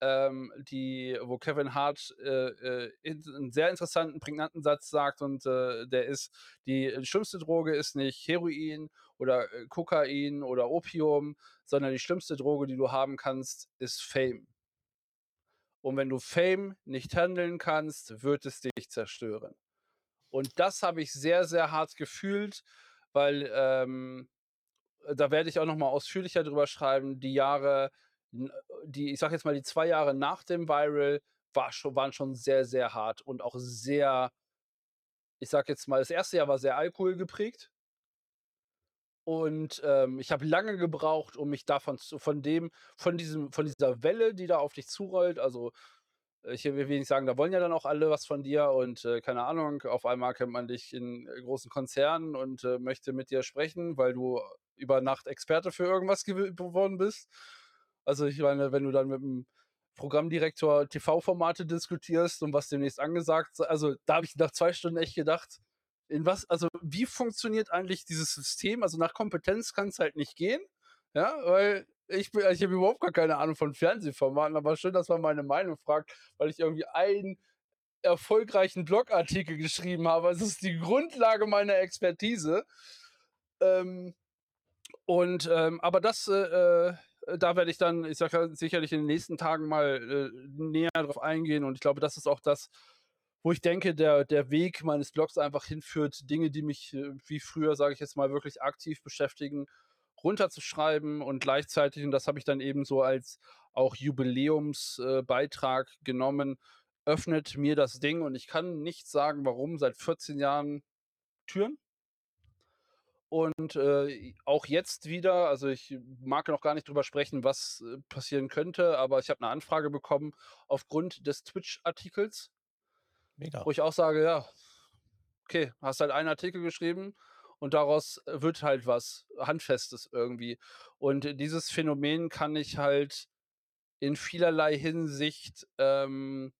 ähm, die wo Kevin Hart, äh, äh, int 'n sehr interessanten, prägnanten Satz sagt und, äh, der ist: „Die schlimmste Droge ist nicht Heroin oder, äh, Kokain oder Opium, sondern die schlimmste Droge, die du haben kannst, ist Fame.“ Und wenn du Fame nicht handeln kannst, wird es dich zerstören. Und das habe ich sehr, sehr hart gefühlt, weil, ähm da werde ich auch noch mal ausführlicher drüber schreiben. Die Jahre, die ich sage jetzt mal, die 2 Jahre nach dem Viral war scho waren schon sehr, sehr hart und auch sehr ich sage jetzt mal, das 1. Jahr war sehr alkoholgeprägt. Und, ähm, ich habe lange gebraucht, um mich davon zu von dem von diesem von dieser Welle, die da auf dich zurollt also, ich will nicht sagen, da wollen ja dann auch alle was von dir und, äh, keine Ahnung, auf einmal kennt man dich in großen Konzernen und, äh, möchte mit dir sprechen, weil du über Nacht Experte für irgendwas gew geworden bist. Also, ich meine, wenn du dann mit'm Programmdirektor TV-Formate diskutierst und was demnächst angesagt also, da habe ich nach 2 Stunden echt gedacht: „In was also, wie funktioniert eigentlich dieses System?“ Also, nach Kompetenz kann's halt nicht gehen, ja, weil ich ich habe überhaupt gar keine Ahnung von Fernsehformaten, aber schön, dass man meine Meinung fragt, weil ich irgendwie einen erfolgreichen Blogartikel geschrieben habe. Es ist die Grundlage meiner Expertise. Ähm, und, ähm aber das, äh, äh da werde ich dann, ich sage sicherlich in den nächsten Tagen mal, äh, näher drauf eingehen und ich glaube, das ist auch das, wo ich denke, der der Weg meines Blogs einfach hinführt, Dinge, die mich, äh, wie früher, sage ich jetzt mal, wirklich aktiv beschäftigen, runterzuschreiben und gleichzeitig und das habe ich dann eben so als auch Jubiläums äh, genommen, öffnet mir das Ding und ich kann nicht sagen, warum, seit 14 Jahren Türen. Und, äh, auch jetzt wieder also, ich mag noch gar nicht drüber sprechen, was, äh, passieren könnte, aber ich habe 'ne Anfrage bekommen aufgrund des Twitch-Artikels Mega. wo ich auch sage: „Ja, okay, hast halt einen Artikel geschrieben und daraus wird halt was Handfestes irgendwie.“ Und dieses Phänomen kann ich halt in vielerlei Hinsicht, ähm,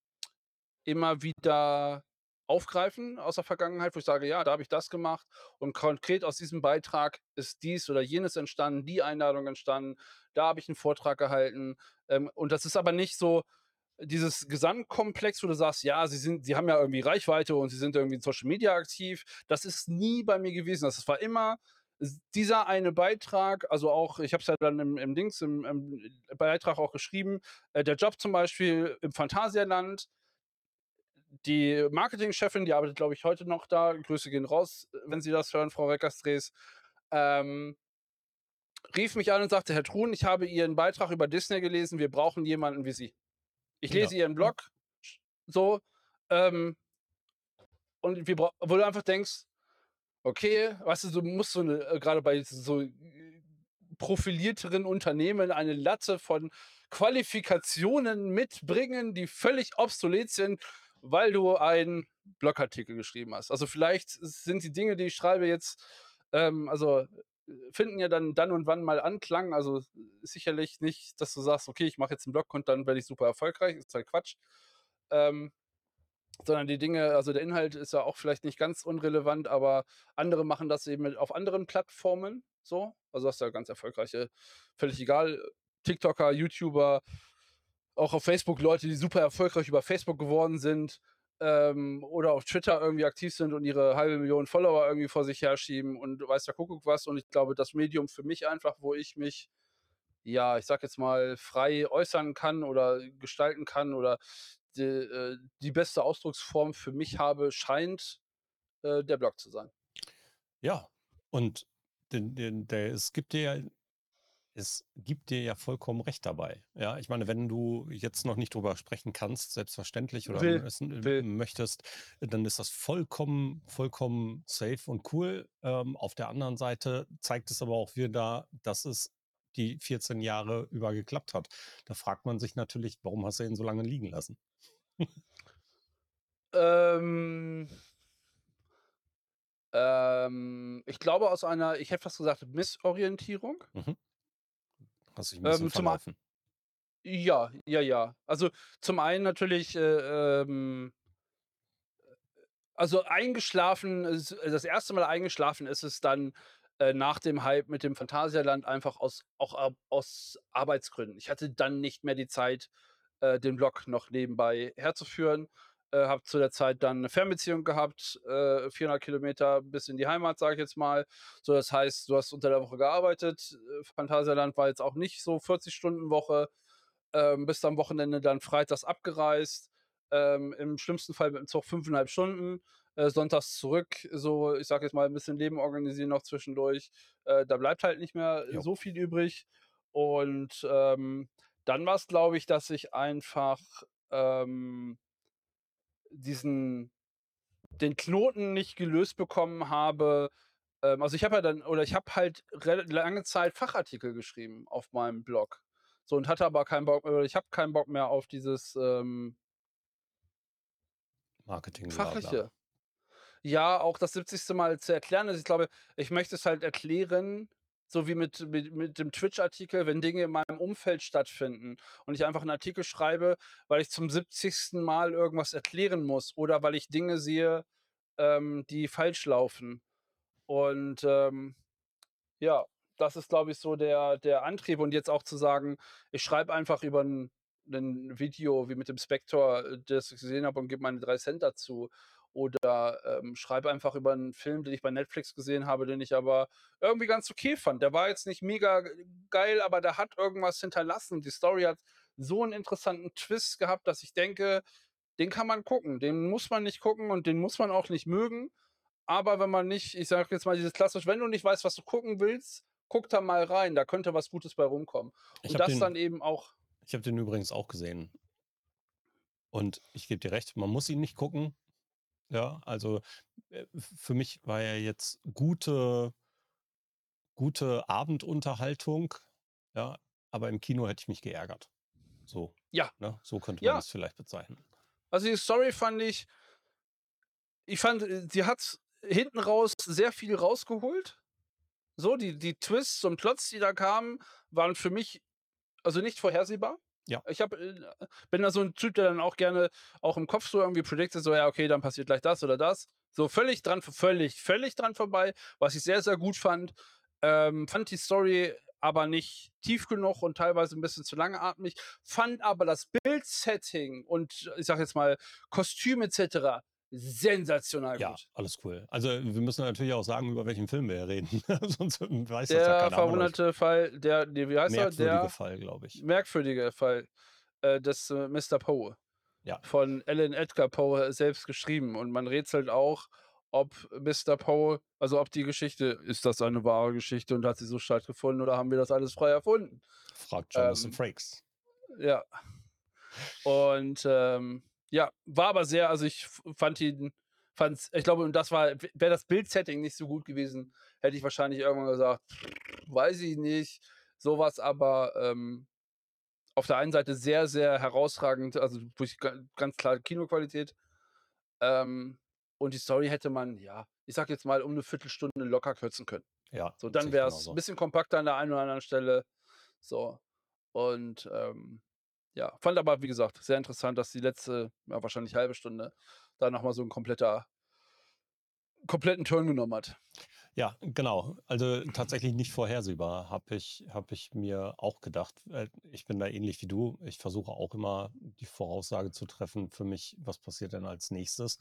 immer wieder aufgreifen aus der Vergangenheit, wo ich sage: „Ja, da habe ich das gemacht und konkret aus diesem Beitrag ist dies oder jenes entstanden, die Einladung entstanden, da habe ich 'n Vortrag gehalten.“ Ähm, und das ist aber nicht so dieses Gesamtkomplex, wo du sagst: „Ja, sie sind sie haben ja irgendwie Reichweite und sie sind irgendwie in Social Media aktiv.“ Das ist nie bei mir gewesen. Das war immer dieser eine Beitrag, also auch ich habe es ja dann im im Dings im im Beitrag auch geschrieben, äh, der Job zum Beispiel im Phantasialand die Marketingchefin, die arbeitet, glaube ich, heute noch da. Grüße gehen raus, wenn Sie das hören, Frau Reckersdrees. Ähm rief mich an und sagte: „Herr Truhn, ich habe Ihren Beitrag über Disney gelesen. Wir brauchen jemanden wie Sie. Ich Ja. lese Ihren Ja. Blog, sch so, ähm“ „und wir brau“ wo du einfach denkst: „Okay“, weißt du, du musst so 'ne äh, grade bei so, äh, profilierteren Unternehmen eine Latte von Qualifikationen mitbringen, die völlig obsolet sind, weil du einen Blogartikel geschrieben hast. Also, vielleicht sind die Dinge, die ich schreibe jetzt, ähm also, finden ja dann dann und wann mal Anklang. Also, sicherlich nicht, dass du sagst: „Okay, ich mache jetzt 'n Blog und dann werde ich super erfolgreich.“ Ist halt Quatsch. Ähm, sondern die Dinge also, der Inhalt ist ja auch vielleicht nicht ganz unrelevant, aber andere machen das eben auf anderen Plattformen so. Also, hast ja ganz erfolgreiche völlig egal, TikToker, YouTuber, auch auf Facebook Leute, die super erfolgreich über Facebook geworden sind, ähm, oder auf Twitter irgendwie aktiv sind und ihre 1.000.000 Follower irgendwie vor sich herschieben und weiß der Kuckuck was. Und ich glaube, das Medium für mich einfach, wo ich mich, ja, ich sage jetzt mal, frei äußern kann oder gestalten kann oder d äh, die beste Ausdrucksform für mich habe, scheint, äh, der Blog zu sein. Ja, und den den der es gibt dir ja es gibt dir ja vollkommen recht dabei. Ja, ich meine, wenn du jetzt noch nicht drüber sprechen kannst, selbstverständlich oder Will, will. möchtest, dann ist das vollkommen vollkommen safe und cool. Ähm, auf der anderen Seite zeigt es aber auch wieder, dass es die 14 Jahre über geklappt hat. Da fragt man sich natürlich: „Warum hast du ihn so lange liegen lassen?“ Ähm ähm, ich glaube aus einer ich hätte fast gesagt, Missorientierung. Mhm. Hast dich 'n bisschen Ähm, verlaufen. ja, ja, ja. Also, zum einen natürlich, äh, ähm also, eingeschlafen ist das 1. Mal eingeschlafen ist es dann, äh, nach dem Hype mit dem Phantasialand einfach aus auch a aus Arbeitsgründen. Ich hatte dann nicht mehr die Zeit, äh, den Blog noch nebenbei herzuführen. Äh, habe zu der Zeit dann 'ne Fernbeziehung gehabt, äh, 400 Kilometer bis in die Heimat, sage ich jetzt mal. So, das heißt, du hast unter der Woche gearbeitet. Äh, Phantasialand war jetzt auch nicht so 40-Stunden-Woche. Ähm, bist am Wochenende dann freitags abgereist, ähm, im schlimmsten Fall mit'm Zug 5,5 Stunden, äh, sonntags zurück. So, ich sage jetzt mal, 'n bisschen Leben organisieren noch zwischendurch. Äh, da bleibt halt nicht mehr Jo. so viel übrig. Und, ähm, dann war's, glaube ich, dass ich einfach, ähm diesen den Knoten nicht gelöst bekommen habe. Ähm, also, ich habe ja dann oder ich habe halt lange Zeit Fachartikel geschrieben auf meinem Blog. So und hatte aber keinen Bock oder ich habe keinen Bock mehr auf dieses, ähm Marketing. Fachliche. Ja, auch das 70. Mal zu erklären. Also, ich glaube, ich möchte es halt erklären, so wie mit mit mit dem Twitch-Artikel, wenn Dinge in meinem Umfeld stattfinden und ich einfach 'n Artikel schreibe, weil ich zum 70. Mal irgendwas erklären muss oder weil ich Dinge sehe, ähm, die falsch laufen. Und, ähm, ja, das ist, glaube ich, so der der Antrieb. Und jetzt auch zu sagen, ich schreibe einfach über 'n 'nen Video wie mit dem Spektor, äh, das ich gesehen habe und gebe meine 3 dazu. Oder, ähm, schreibe einfach über 'n Film, den ich bei Netflix gesehen habe, den ich aber irgendwie ganz okay fand. Der war jetzt nicht mega geil, aber der hat irgendwas hinterlassen. Die Story hat so 'n interessanten Twist gehabt, dass ich denke, den kann man gucken. Den muss man nicht gucken und den muss man auch nicht mögen. Aber wenn man nicht ich sage jetzt mal dieses klassisch wenn du nicht weißt, was du gucken willst, guck da mal rein, da könnte was Gutes bei rumkommen. Und das den dann eben auch ich habe den übrigens auch gesehen. Und ich gebe dir recht, man muss ihn nicht gucken. Ja, also, äh, für mich war er jetzt gute gute Abendunterhaltung, ja, aber im Kino hätte ich mich geärgert. So, Ja. ne? So könnte man Ja. das vielleicht bezeichnen. Also, die Story fand ich ich fand, äh, sie hat hinten raus sehr viel rausgeholt. So, die die Twists und Plots, die da kamen, waren für mich, also, nicht vorhersehbar. Ja. Ich habe äh, bin da so 'n Typ, der dann auch gerne auch im Kopf so irgendwie predicted, so: „Ja, okay, dann passiert gleich das oder das.“ So völlig dran völlig, völlig dran vorbei, was ich sehr, sehr gut fand. Ähm, fand die Story aber nicht tief genug und teilweise 'n bisschen zu langatmig, fand aber das Bildsetting und ich sage jetzt mal, Kostüm et cetera sensational Ja, gut. alles cool. Also, wir müssen natürlich auch sagen, über welchen Film wir hier reden, *laughs* sonst weiß das ja Der keiner, verwunderte Fall, der ne, wie heißt er? Merkwürdige Der Fall, glaube ich. merkwürdige Fall, äh, des, äh, Mister Poe. Ja. Von Alan Edgar Poe selbst geschrieben und man rätselt auch, ob Mister Poe also, ob die Geschichte ist das eine wahre Geschichte und hat sie so stattgefunden oder haben wir das alles frei erfunden? Fragt Jonathan Ähm, Frakes. ja. Und, ähm, ja, war aber sehr also, ich fand ihn fand's ich glaube, und das war wäre das Bildsetting nicht so gut gewesen, hätte ich wahrscheinlich irgendwann gesagt: „Weiß ich nicht.“ So was aber, ähm, auf der einen Seite sehr, sehr herausragend, also, durch ga ganz klar Kinoqualität. Ähm, und die Story hätte man, ja, ich sage jetzt mal, um 'ne Viertelstunde locker kürzen können. Ja, So, dann ich wär's 'n genauso. bisschen kompakter an der einen oder anderen Stelle, so. Und, ähm, ja, fand aber, wie gesagt, sehr interessant, dass die letzte, ja, wahrscheinlich 1/2 Stunde da noch mal so 'n kompletter kompletten Turn genommen hat. Ja, genau. Also, tatsächlich nicht vorhersehbar, habe ich habe ich mir auch gedacht. Äh, ich bin da ähnlich wie du. Ich versuche auch immer, die Voraussage zu treffen für mich: „Was passiert denn als Nächstes?“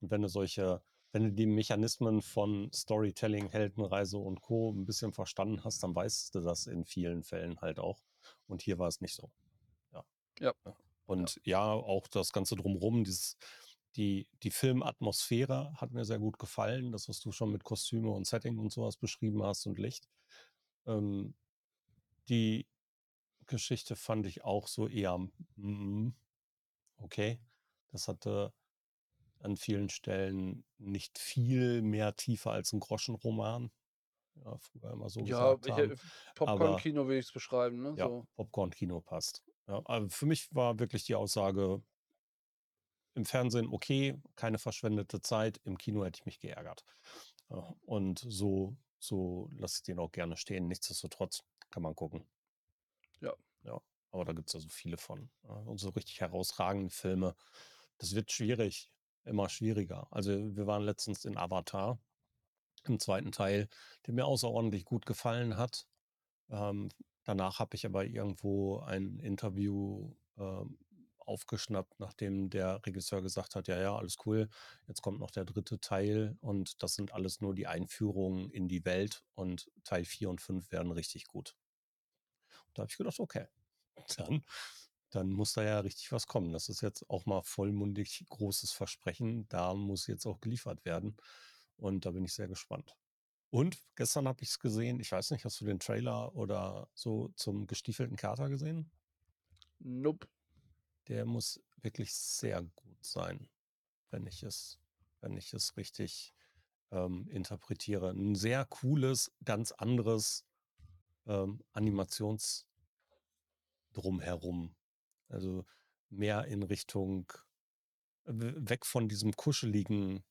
Und wenn du solche wenn du die Mechanismen von Storytelling, Heldenreise und Co. 'n bisschen verstanden hast, dann weißt du das in vielen Fällen halt auch. Und hier war es nicht so. Ja. Ja. Ja. Ja. Und ja, auch das Ganze drumrum, dieses die die Filmatmosphäre hat mir sehr gut gefallen. Das, was du schon mit Kostüme und Setting und so was beschrieben hast und Licht. Ähm, die Geschichte fand ich auch so eher, hm, okay. Das hatte an vielen Stellen nicht viel mehr Tiefe als 'n Groschenroman, ja, früher immer so Ja, gesagt ich Popcorn-Kino würde ich's beschreiben, ne, ja, so. Popcorn-Kino passt. Ja, also, für mich war wirklich die Aussage im Fernsehen okay, keine verschwendete Zeit, im Kino hätte ich mich geärgert. Ja, und so so lasse ich den auch gerne stehen. Nichtsdestotrotz kann man gucken. Ja. Ja, aber da gibt's ja so viele von, ja. Und so richtig herausragende Filme, das wird schwierig, immer schwieriger. Also, wir waren letztens in Avatar im 2. Teil, der mir außerordentlich gut gefallen hat. Ähm, danach habe ich aber irgendwo ein Interview, ähm, aufgeschnappt, nachdem der Regisseur gesagt hat: „Ja, ja, alles cool. Jetzt kommt noch der 3. Teil und das sind alles nur die Einführungen in die Welt und Teil 4 und 5 werden richtig gut.“ Da habe ich gedacht: „Okay, *laughs* dann dann muss da ja richtig was kommen. Das ist jetzt auch mal vollmundig großes Versprechen. Da muss jetzt auch geliefert werden.“ Und da bin ich sehr gespannt. Und gestern habe ich's gesehen, ich weiß nicht, hast du den Trailer oder so zum Gestiefelten Kater gesehen? Nope. Der muss wirklich sehr gut sein, wenn ich es wenn ich es richtig, ähm, interpretiere. 'N sehr cooles, ganz anderes, ähm, Animations Drumherum. Also, mehr in Richtung weg von diesem Kuscheligen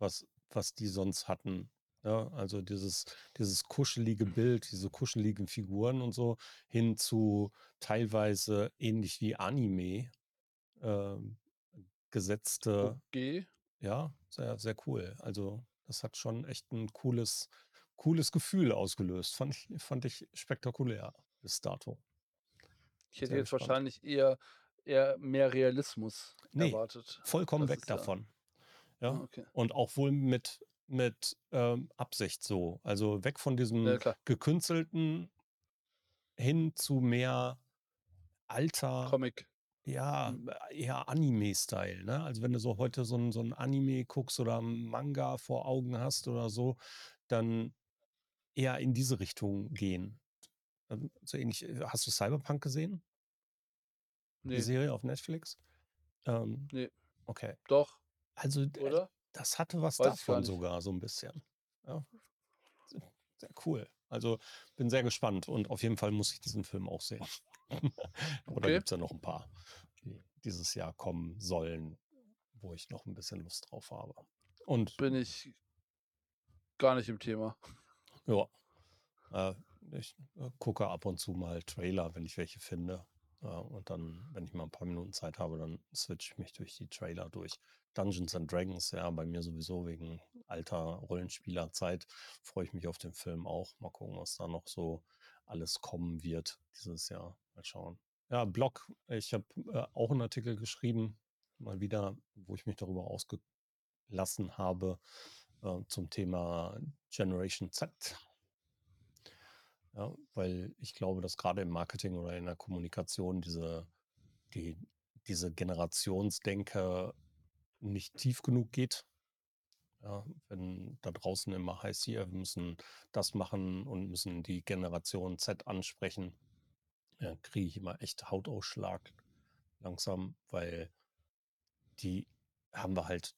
was was die sonst hatten, ne? Also, dieses dieses kuschelige Bild, diese kuscheligen Figuren und so, hin zu teilweise ähnlich wie Anime, ähm, gesetzte Okay. ja, sehr, sehr cool. Also, das hat schon echt 'n cooles cooles Gefühl ausgelöst. Fand ich fand ich spektakulär bis dato. Ich hätte Sehr jetzt gespannt. wahrscheinlich eher eher mehr Realismus Ne, erwartet. vollkommen Das weg ist ja davon. ah, Ja, okay. und auch wohl mit mit, ähm, Absicht so. Also, weg von Ja, diesem klar. Gekünstelten hin zu mehr alter, Comic. ja, Mhm. eher Anime-Style, ne? Also, wenn du so heute so 'n so 'n Anime guckst oder Manga vor Augen hast oder so, dann eher in diese Richtung gehen. Ähm, so ähnlich äh, hast du Cyberpunk gesehen? Die Ne. Serie auf Netflix? Ähm, Ne. okay. Doch. Also, äh, Oder? Das hatte was Weiß davon sogar so 'n bisschen, ja. Se sehr cool. Also, bin sehr gespannt und auf jeden Fall muss ich diesen Film auch sehen. *laughs* Da Okay. gibt's ja noch 'n paar, die dieses Jahr kommen sollen, wo ich noch 'n bisschen Lust drauf habe. Und Bin ich gar nicht im Thema. Ja. Äh, ich, äh, gucke ab und zu mal Trailer, wenn ich welche finde. Ja, und dann, wenn ich mal ein paar Minuten Zeit habe, dann switche ich mich durch die Trailer durch. Dungeons and Dragons, ja, bei mir sowieso wegen alter Rollenspielerzeit freue ich mich auf den Film auch. Mal gucken, was da noch so alles kommen wird dieses Jahr. Mal schauen. Ja, Blog. Ich habe äh, auch einen Artikel geschrieben, mal wieder, wo ich mich darüber ausgelassen habe, äh, zum Thema Generation Z. Ja, weil ich glaube, dass gerade im Marketing oder in der Kommunikation diese, die, diese Generationsdenke nicht tief genug geht. Ja, wenn da draußen immer heißt, hier, wir müssen das machen und müssen die Generation Z ansprechen, ja, kriege ich immer echt Hautausschlag langsam, weil die haben wir halt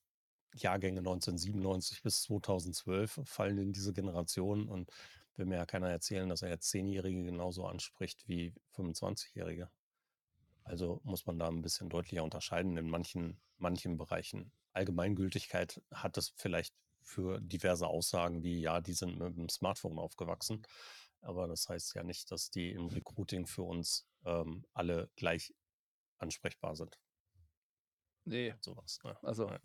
Jahrgänge 1997 bis 2012 fallen in diese Generation und will mir ja keiner erzählen, dass er jetzt Zehnjährige genauso anspricht wie 25-Jährige. Also muss man da ein bisschen deutlicher unterscheiden in manchen, manchen Bereichen. Allgemeingültigkeit hat es vielleicht für diverse Aussagen wie, ja, die sind mit dem Smartphone aufgewachsen. Aber das heißt ja nicht, dass die im Recruiting für uns ähm, alle gleich ansprechbar sind. Nee. Sowas. Ne? Also, ja.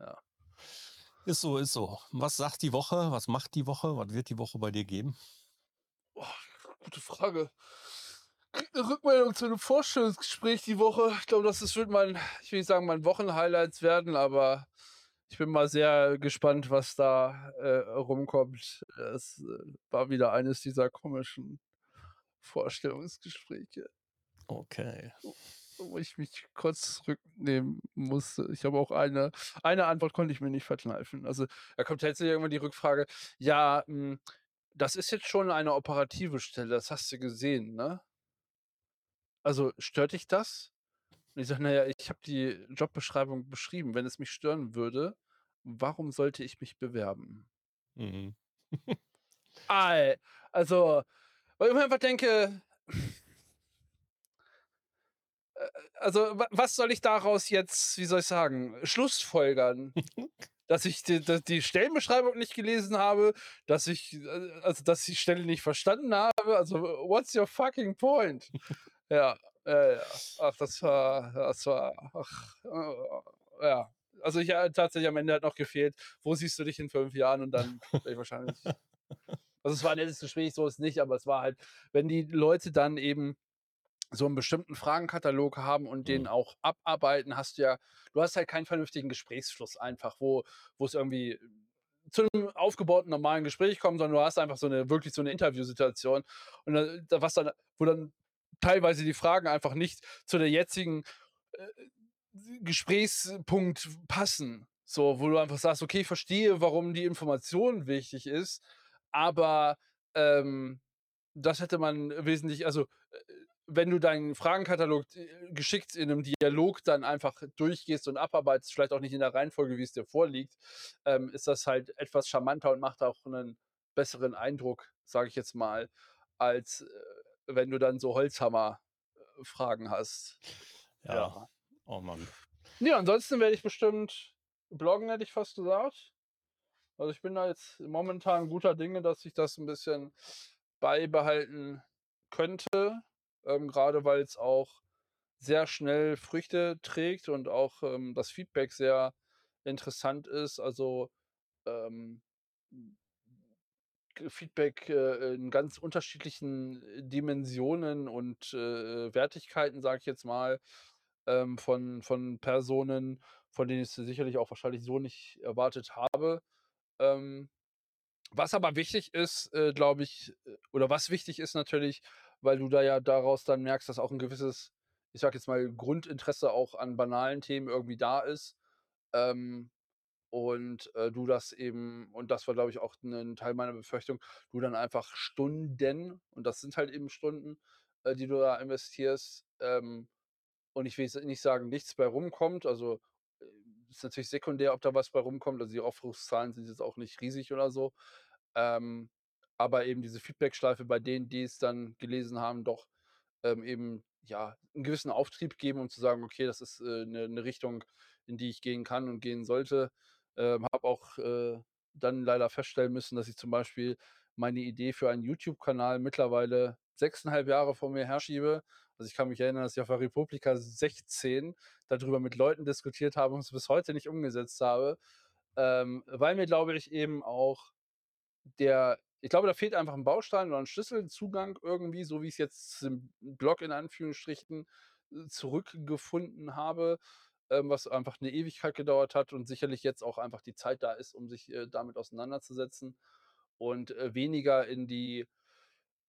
ja. Ist so, ist so. Was sagt die Woche? Was macht die Woche? Was wird die Woche bei dir geben? Oh, gute Frage. Krieg eine Rückmeldung zu einem Vorstellungsgespräch die Woche. Ich glaube, das wird mein, ich will nicht sagen, mein Wochenhighlights werden, aber ich bin mal sehr gespannt, was da äh, rumkommt. Es äh, war wieder eines dieser komischen Vorstellungsgespräche. Okay wo ich mich kurz zurücknehmen musste. Ich habe auch eine, eine Antwort konnte ich mir nicht verkneifen. Also da kommt tatsächlich irgendwann die Rückfrage, ja, mh, hm, das ist jetzt schon eine operative Stelle, das hast du gesehen, ne? Also stört dich das? Und ich sage, naja, ich habe die Jobbeschreibung beschrieben. Wenn es mich stören würde, warum sollte ich mich bewerben? Mhm. also, weil ich mir einfach denke, äh, also was soll ich daraus jetzt, wie soll ich sagen, Schlussfolgern? *laughs* dass ich die, die, Stellenbeschreibung nicht gelesen habe, dass ich, äh, also dass ich die Stelle nicht verstanden habe. Also, what's your fucking point? Ja, ja, ja. Ach, das war, das war, ach, äh, ja. Also ich ja, tatsächlich am Ende hat noch gefehlt, wo siehst du dich in fünf Jahren und dann ich wahrscheinlich. *laughs* Also es war ein nettes Gespräch, so ist nicht, aber es war halt, wenn die Leute dann eben so einen bestimmten Fragenkatalog haben und den mhm. auch abarbeiten, hast du ja, du hast halt keinen vernünftigen Gesprächsfluss einfach, wo, wo es irgendwie zu einem aufgebauten normalen Gespräch kommt, sondern du hast einfach so eine, wirklich so eine Interviewsituation und da, was dann, wo dann teilweise die Fragen einfach nicht zu der jetzigen äh, Gesprächspunkt passen. So, wo du einfach sagst, okay, ich verstehe, warum die Information wichtig ist, aber ähm, das hätte man wesentlich, also äh, wenn du deinen Fragenkatalog äh, geschickt in einem Dialog dann einfach durchgehst und abarbeitest, vielleicht auch nicht in der Reihenfolge, wie es dir vorliegt, ähm, ist das halt etwas charmanter und macht auch einen besseren Eindruck, sage ich jetzt mal, als äh, wenn du dann so Holzhammer-Fragen hast. Ja. ja. Oh Mann. Ja, ansonsten werde ich bestimmt bloggen, hätte ich fast gesagt. Also ich bin da jetzt momentan guter Dinge, dass ich das ein bisschen beibehalten könnte ähm, gerade weil es auch sehr schnell Früchte trägt und auch ähm, das Feedback sehr interessant ist. Also ähm, Feedback äh, in ganz unterschiedlichen Dimensionen und äh, Wertigkeiten, sage ich jetzt mal, ähm, von, von Personen, von denen ich es sicherlich auch wahrscheinlich so nicht erwartet habe. Ähm, was aber wichtig ist, äh, glaube ich, äh, oder was wichtig ist natürlich, weil du da ja daraus dann merkst, dass auch ein gewisses, ich sag jetzt mal, Grundinteresse auch an banalen Themen irgendwie da ist. Ähm, und äh, du das eben, und das war, glaube ich, auch ein Teil meiner Befürchtung, du dann einfach Stunden, und das sind halt eben Stunden, äh, die du da investierst, ähm, und ich will nicht sagen, nichts bei rumkommt, also äh, ist natürlich sekundär, ob da was bei rumkommt, also die Aufrufszahlen sind jetzt auch nicht riesig oder so, ähm, aber eben diese Feedbackschleife bei denen, die es dann gelesen haben, doch ähm, eben ja einen gewissen Auftrieb geben, um zu sagen, okay, das ist äh, eine, ne Richtung, in die ich gehen kann und gehen sollte. Ähm, habe auch äh, dann leider feststellen müssen, dass ich zum Beispiel meine Idee für einen YouTube-Kanal mittlerweile sechseinhalb Jahre vor mir herschiebe, Also, ich kann mich erinnern, dass ich auf der Republika 16 darüber mit Leuten diskutiert habe und es bis heute nicht umgesetzt habe, ähm, weil mir, glaube ich, eben auch der ich glaube, da fehlt einfach ein Baustein oder ein Schlüsselzugang irgendwie, so wie ich's jetzt im Blog in Anführungsstrichen, äh, zurückgefunden habe, ähm, was einfach eine Ewigkeit gedauert hat und sicherlich jetzt auch einfach die Zeit da ist, um sich, äh, damit auseinanderzusetzen und, äh, weniger in die,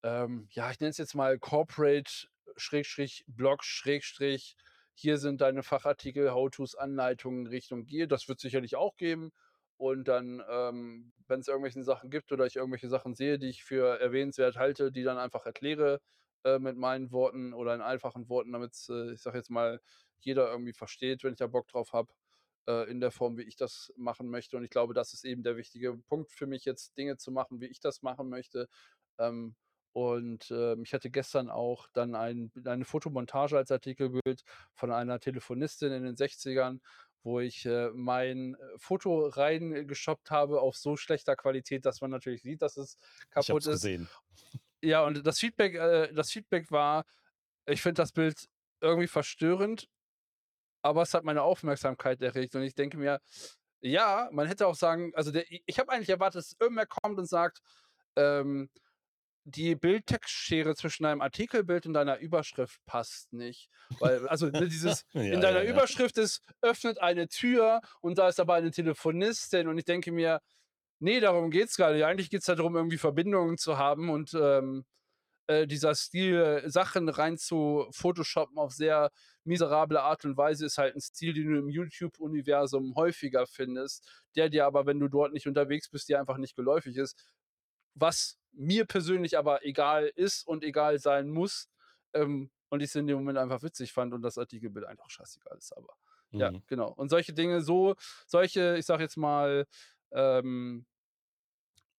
ähm, ja, ich nenne es jetzt mal Corporate Schrägstrich Blog Schrägstrich, hier sind deine Fachartikel, How-tos, Anleitungen Richtung Gier. Das wird sicherlich auch geben. Und dann, ähm, wenn es irgendwelche Sachen gibt oder ich irgendwelche Sachen sehe, die ich für erwähnenswert halte, die dann einfach erkläre äh, mit meinen Worten oder in einfachen Worten, damit äh, ich sage jetzt mal, jeder irgendwie versteht, wenn ich da Bock drauf habe, äh, in der Form, wie ich das machen möchte. Und ich glaube, das ist eben der wichtige Punkt für mich, jetzt Dinge zu machen, wie ich das machen möchte. Ähm, und ähm, ich hatte gestern auch dann ein, eine Fotomontage als Artikelbild von einer Telefonistin in den 60ern, wo ich äh, mein äh, Foto reingeshoppt habe auf so schlechter Qualität, dass man natürlich sieht, dass es Ich kaputt es ist. gesehen. Ja, und das Feedback, äh, das Feedback war, ich finde das Bild irgendwie verstörend, aber es hat meine Aufmerksamkeit erregt. Und ich denke mir, ja, man hätte auch sagen, also der, ich habe eigentlich erwartet, dass irgendwer kommt und sagt, ähm, die Bildtextschere zwischen deinem Artikelbild und deiner Überschrift passt nicht. Weil, also ne, dieses, *laughs* Ja, in deiner ja, ja. Überschrift ist, öffnet eine Tür und da ist aber eine Telefonistin und ich denke mir, nee, darum geht's gar nicht. Eigentlich geht's darum, irgendwie Verbindungen zu haben und ähm, äh, dieser Stil, Sachen rein zu photoshoppen auf sehr miserable Art und Weise, ist halt ein Stil, den du im YouTube-Universum häufiger findest, der dir aber, wenn du dort nicht unterwegs bist, dir einfach nicht geläufig ist. Was mir persönlich aber egal ist und egal sein muss. Ähm, und ich es in dem Moment einfach witzig fand und das Artikelbild einfach scheißegal ist. Aber ja, Mhm. genau. Und solche Dinge, so, solche, ich sag jetzt mal, ähm,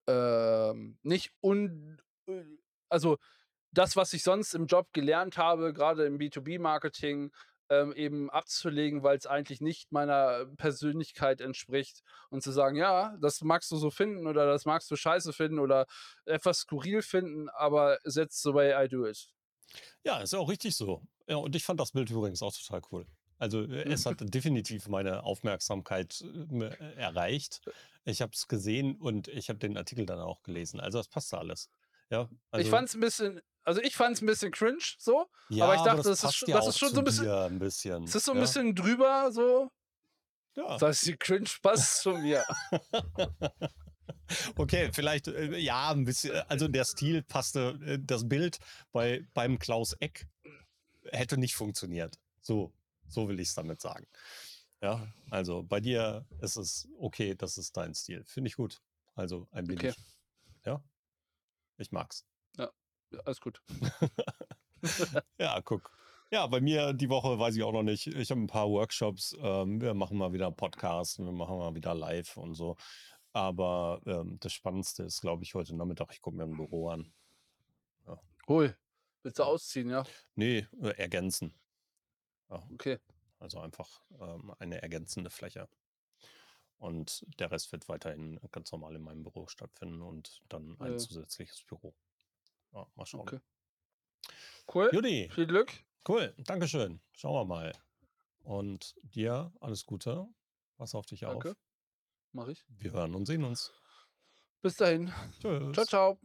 ähm, nicht un, äh, also das, was ich sonst im Job gelernt habe, gerade im B2B-Marketing, ähm, eben abzulegen, weil es eigentlich nicht meiner Persönlichkeit entspricht und zu sagen, ja, das magst du so finden oder das magst du scheiße finden oder etwas skurril finden, aber that's the way I do it. Ja, ist ja auch richtig so. Ja, und ich fand das Bild übrigens auch total cool. Also äh, es *laughs* hat definitiv meine Aufmerksamkeit äh, erreicht. Ich habe es gesehen und ich habe den Artikel dann auch gelesen. Also das passte alles. Ja, Ich also fand's ein bisschen, also ich fand's ein bisschen cringe so, ja, aber ich aber dachte, das das ist, das ist schon so ein bisschen, ein bisschen. es ist so ein ja? bisschen drüber so. Ja. Das heißt, die cringe passt zu mir. *laughs* Okay, vielleicht, äh, ja, ein bisschen, äh, also der Stil passte, äh, das Bild bei, beim Klaus Eck hätte nicht funktioniert. So, so will ich es damit sagen. Ja, also bei dir ist es okay, das ist dein Stil. Finde ich gut. Also ein Okay. wenig. Ja, ich mag's. Ja, alles gut. *laughs* Ja, guck. Ja, bei mir die Woche weiß ich auch noch nicht. Ich habe ein paar Workshops. Ähm, wir machen mal wieder Podcasts, wir machen mal wieder live und so. Aber ähm, das Spannendste ist, glaube ich, heute Nachmittag. Ich gucke mir ein Büro an. Hui. Willst du ausziehen, ja? Nee, äh, ergänzen. Ja, Okay. also einfach ähm, eine ergänzende Fläche. Und der Rest wird weiterhin ganz normal in meinem Büro stattfinden und dann ein Ja. zusätzliches Büro. Ja, mal schauen. Okay. Cool. Judy, Viel Glück. cool. Dankeschön. Schauen wir mal. Und dir alles Gute. Pass auf dich Danke. auf. Mach ich. Wir hören und sehen uns. Bis dahin. Tschüss. Ciao, ciao.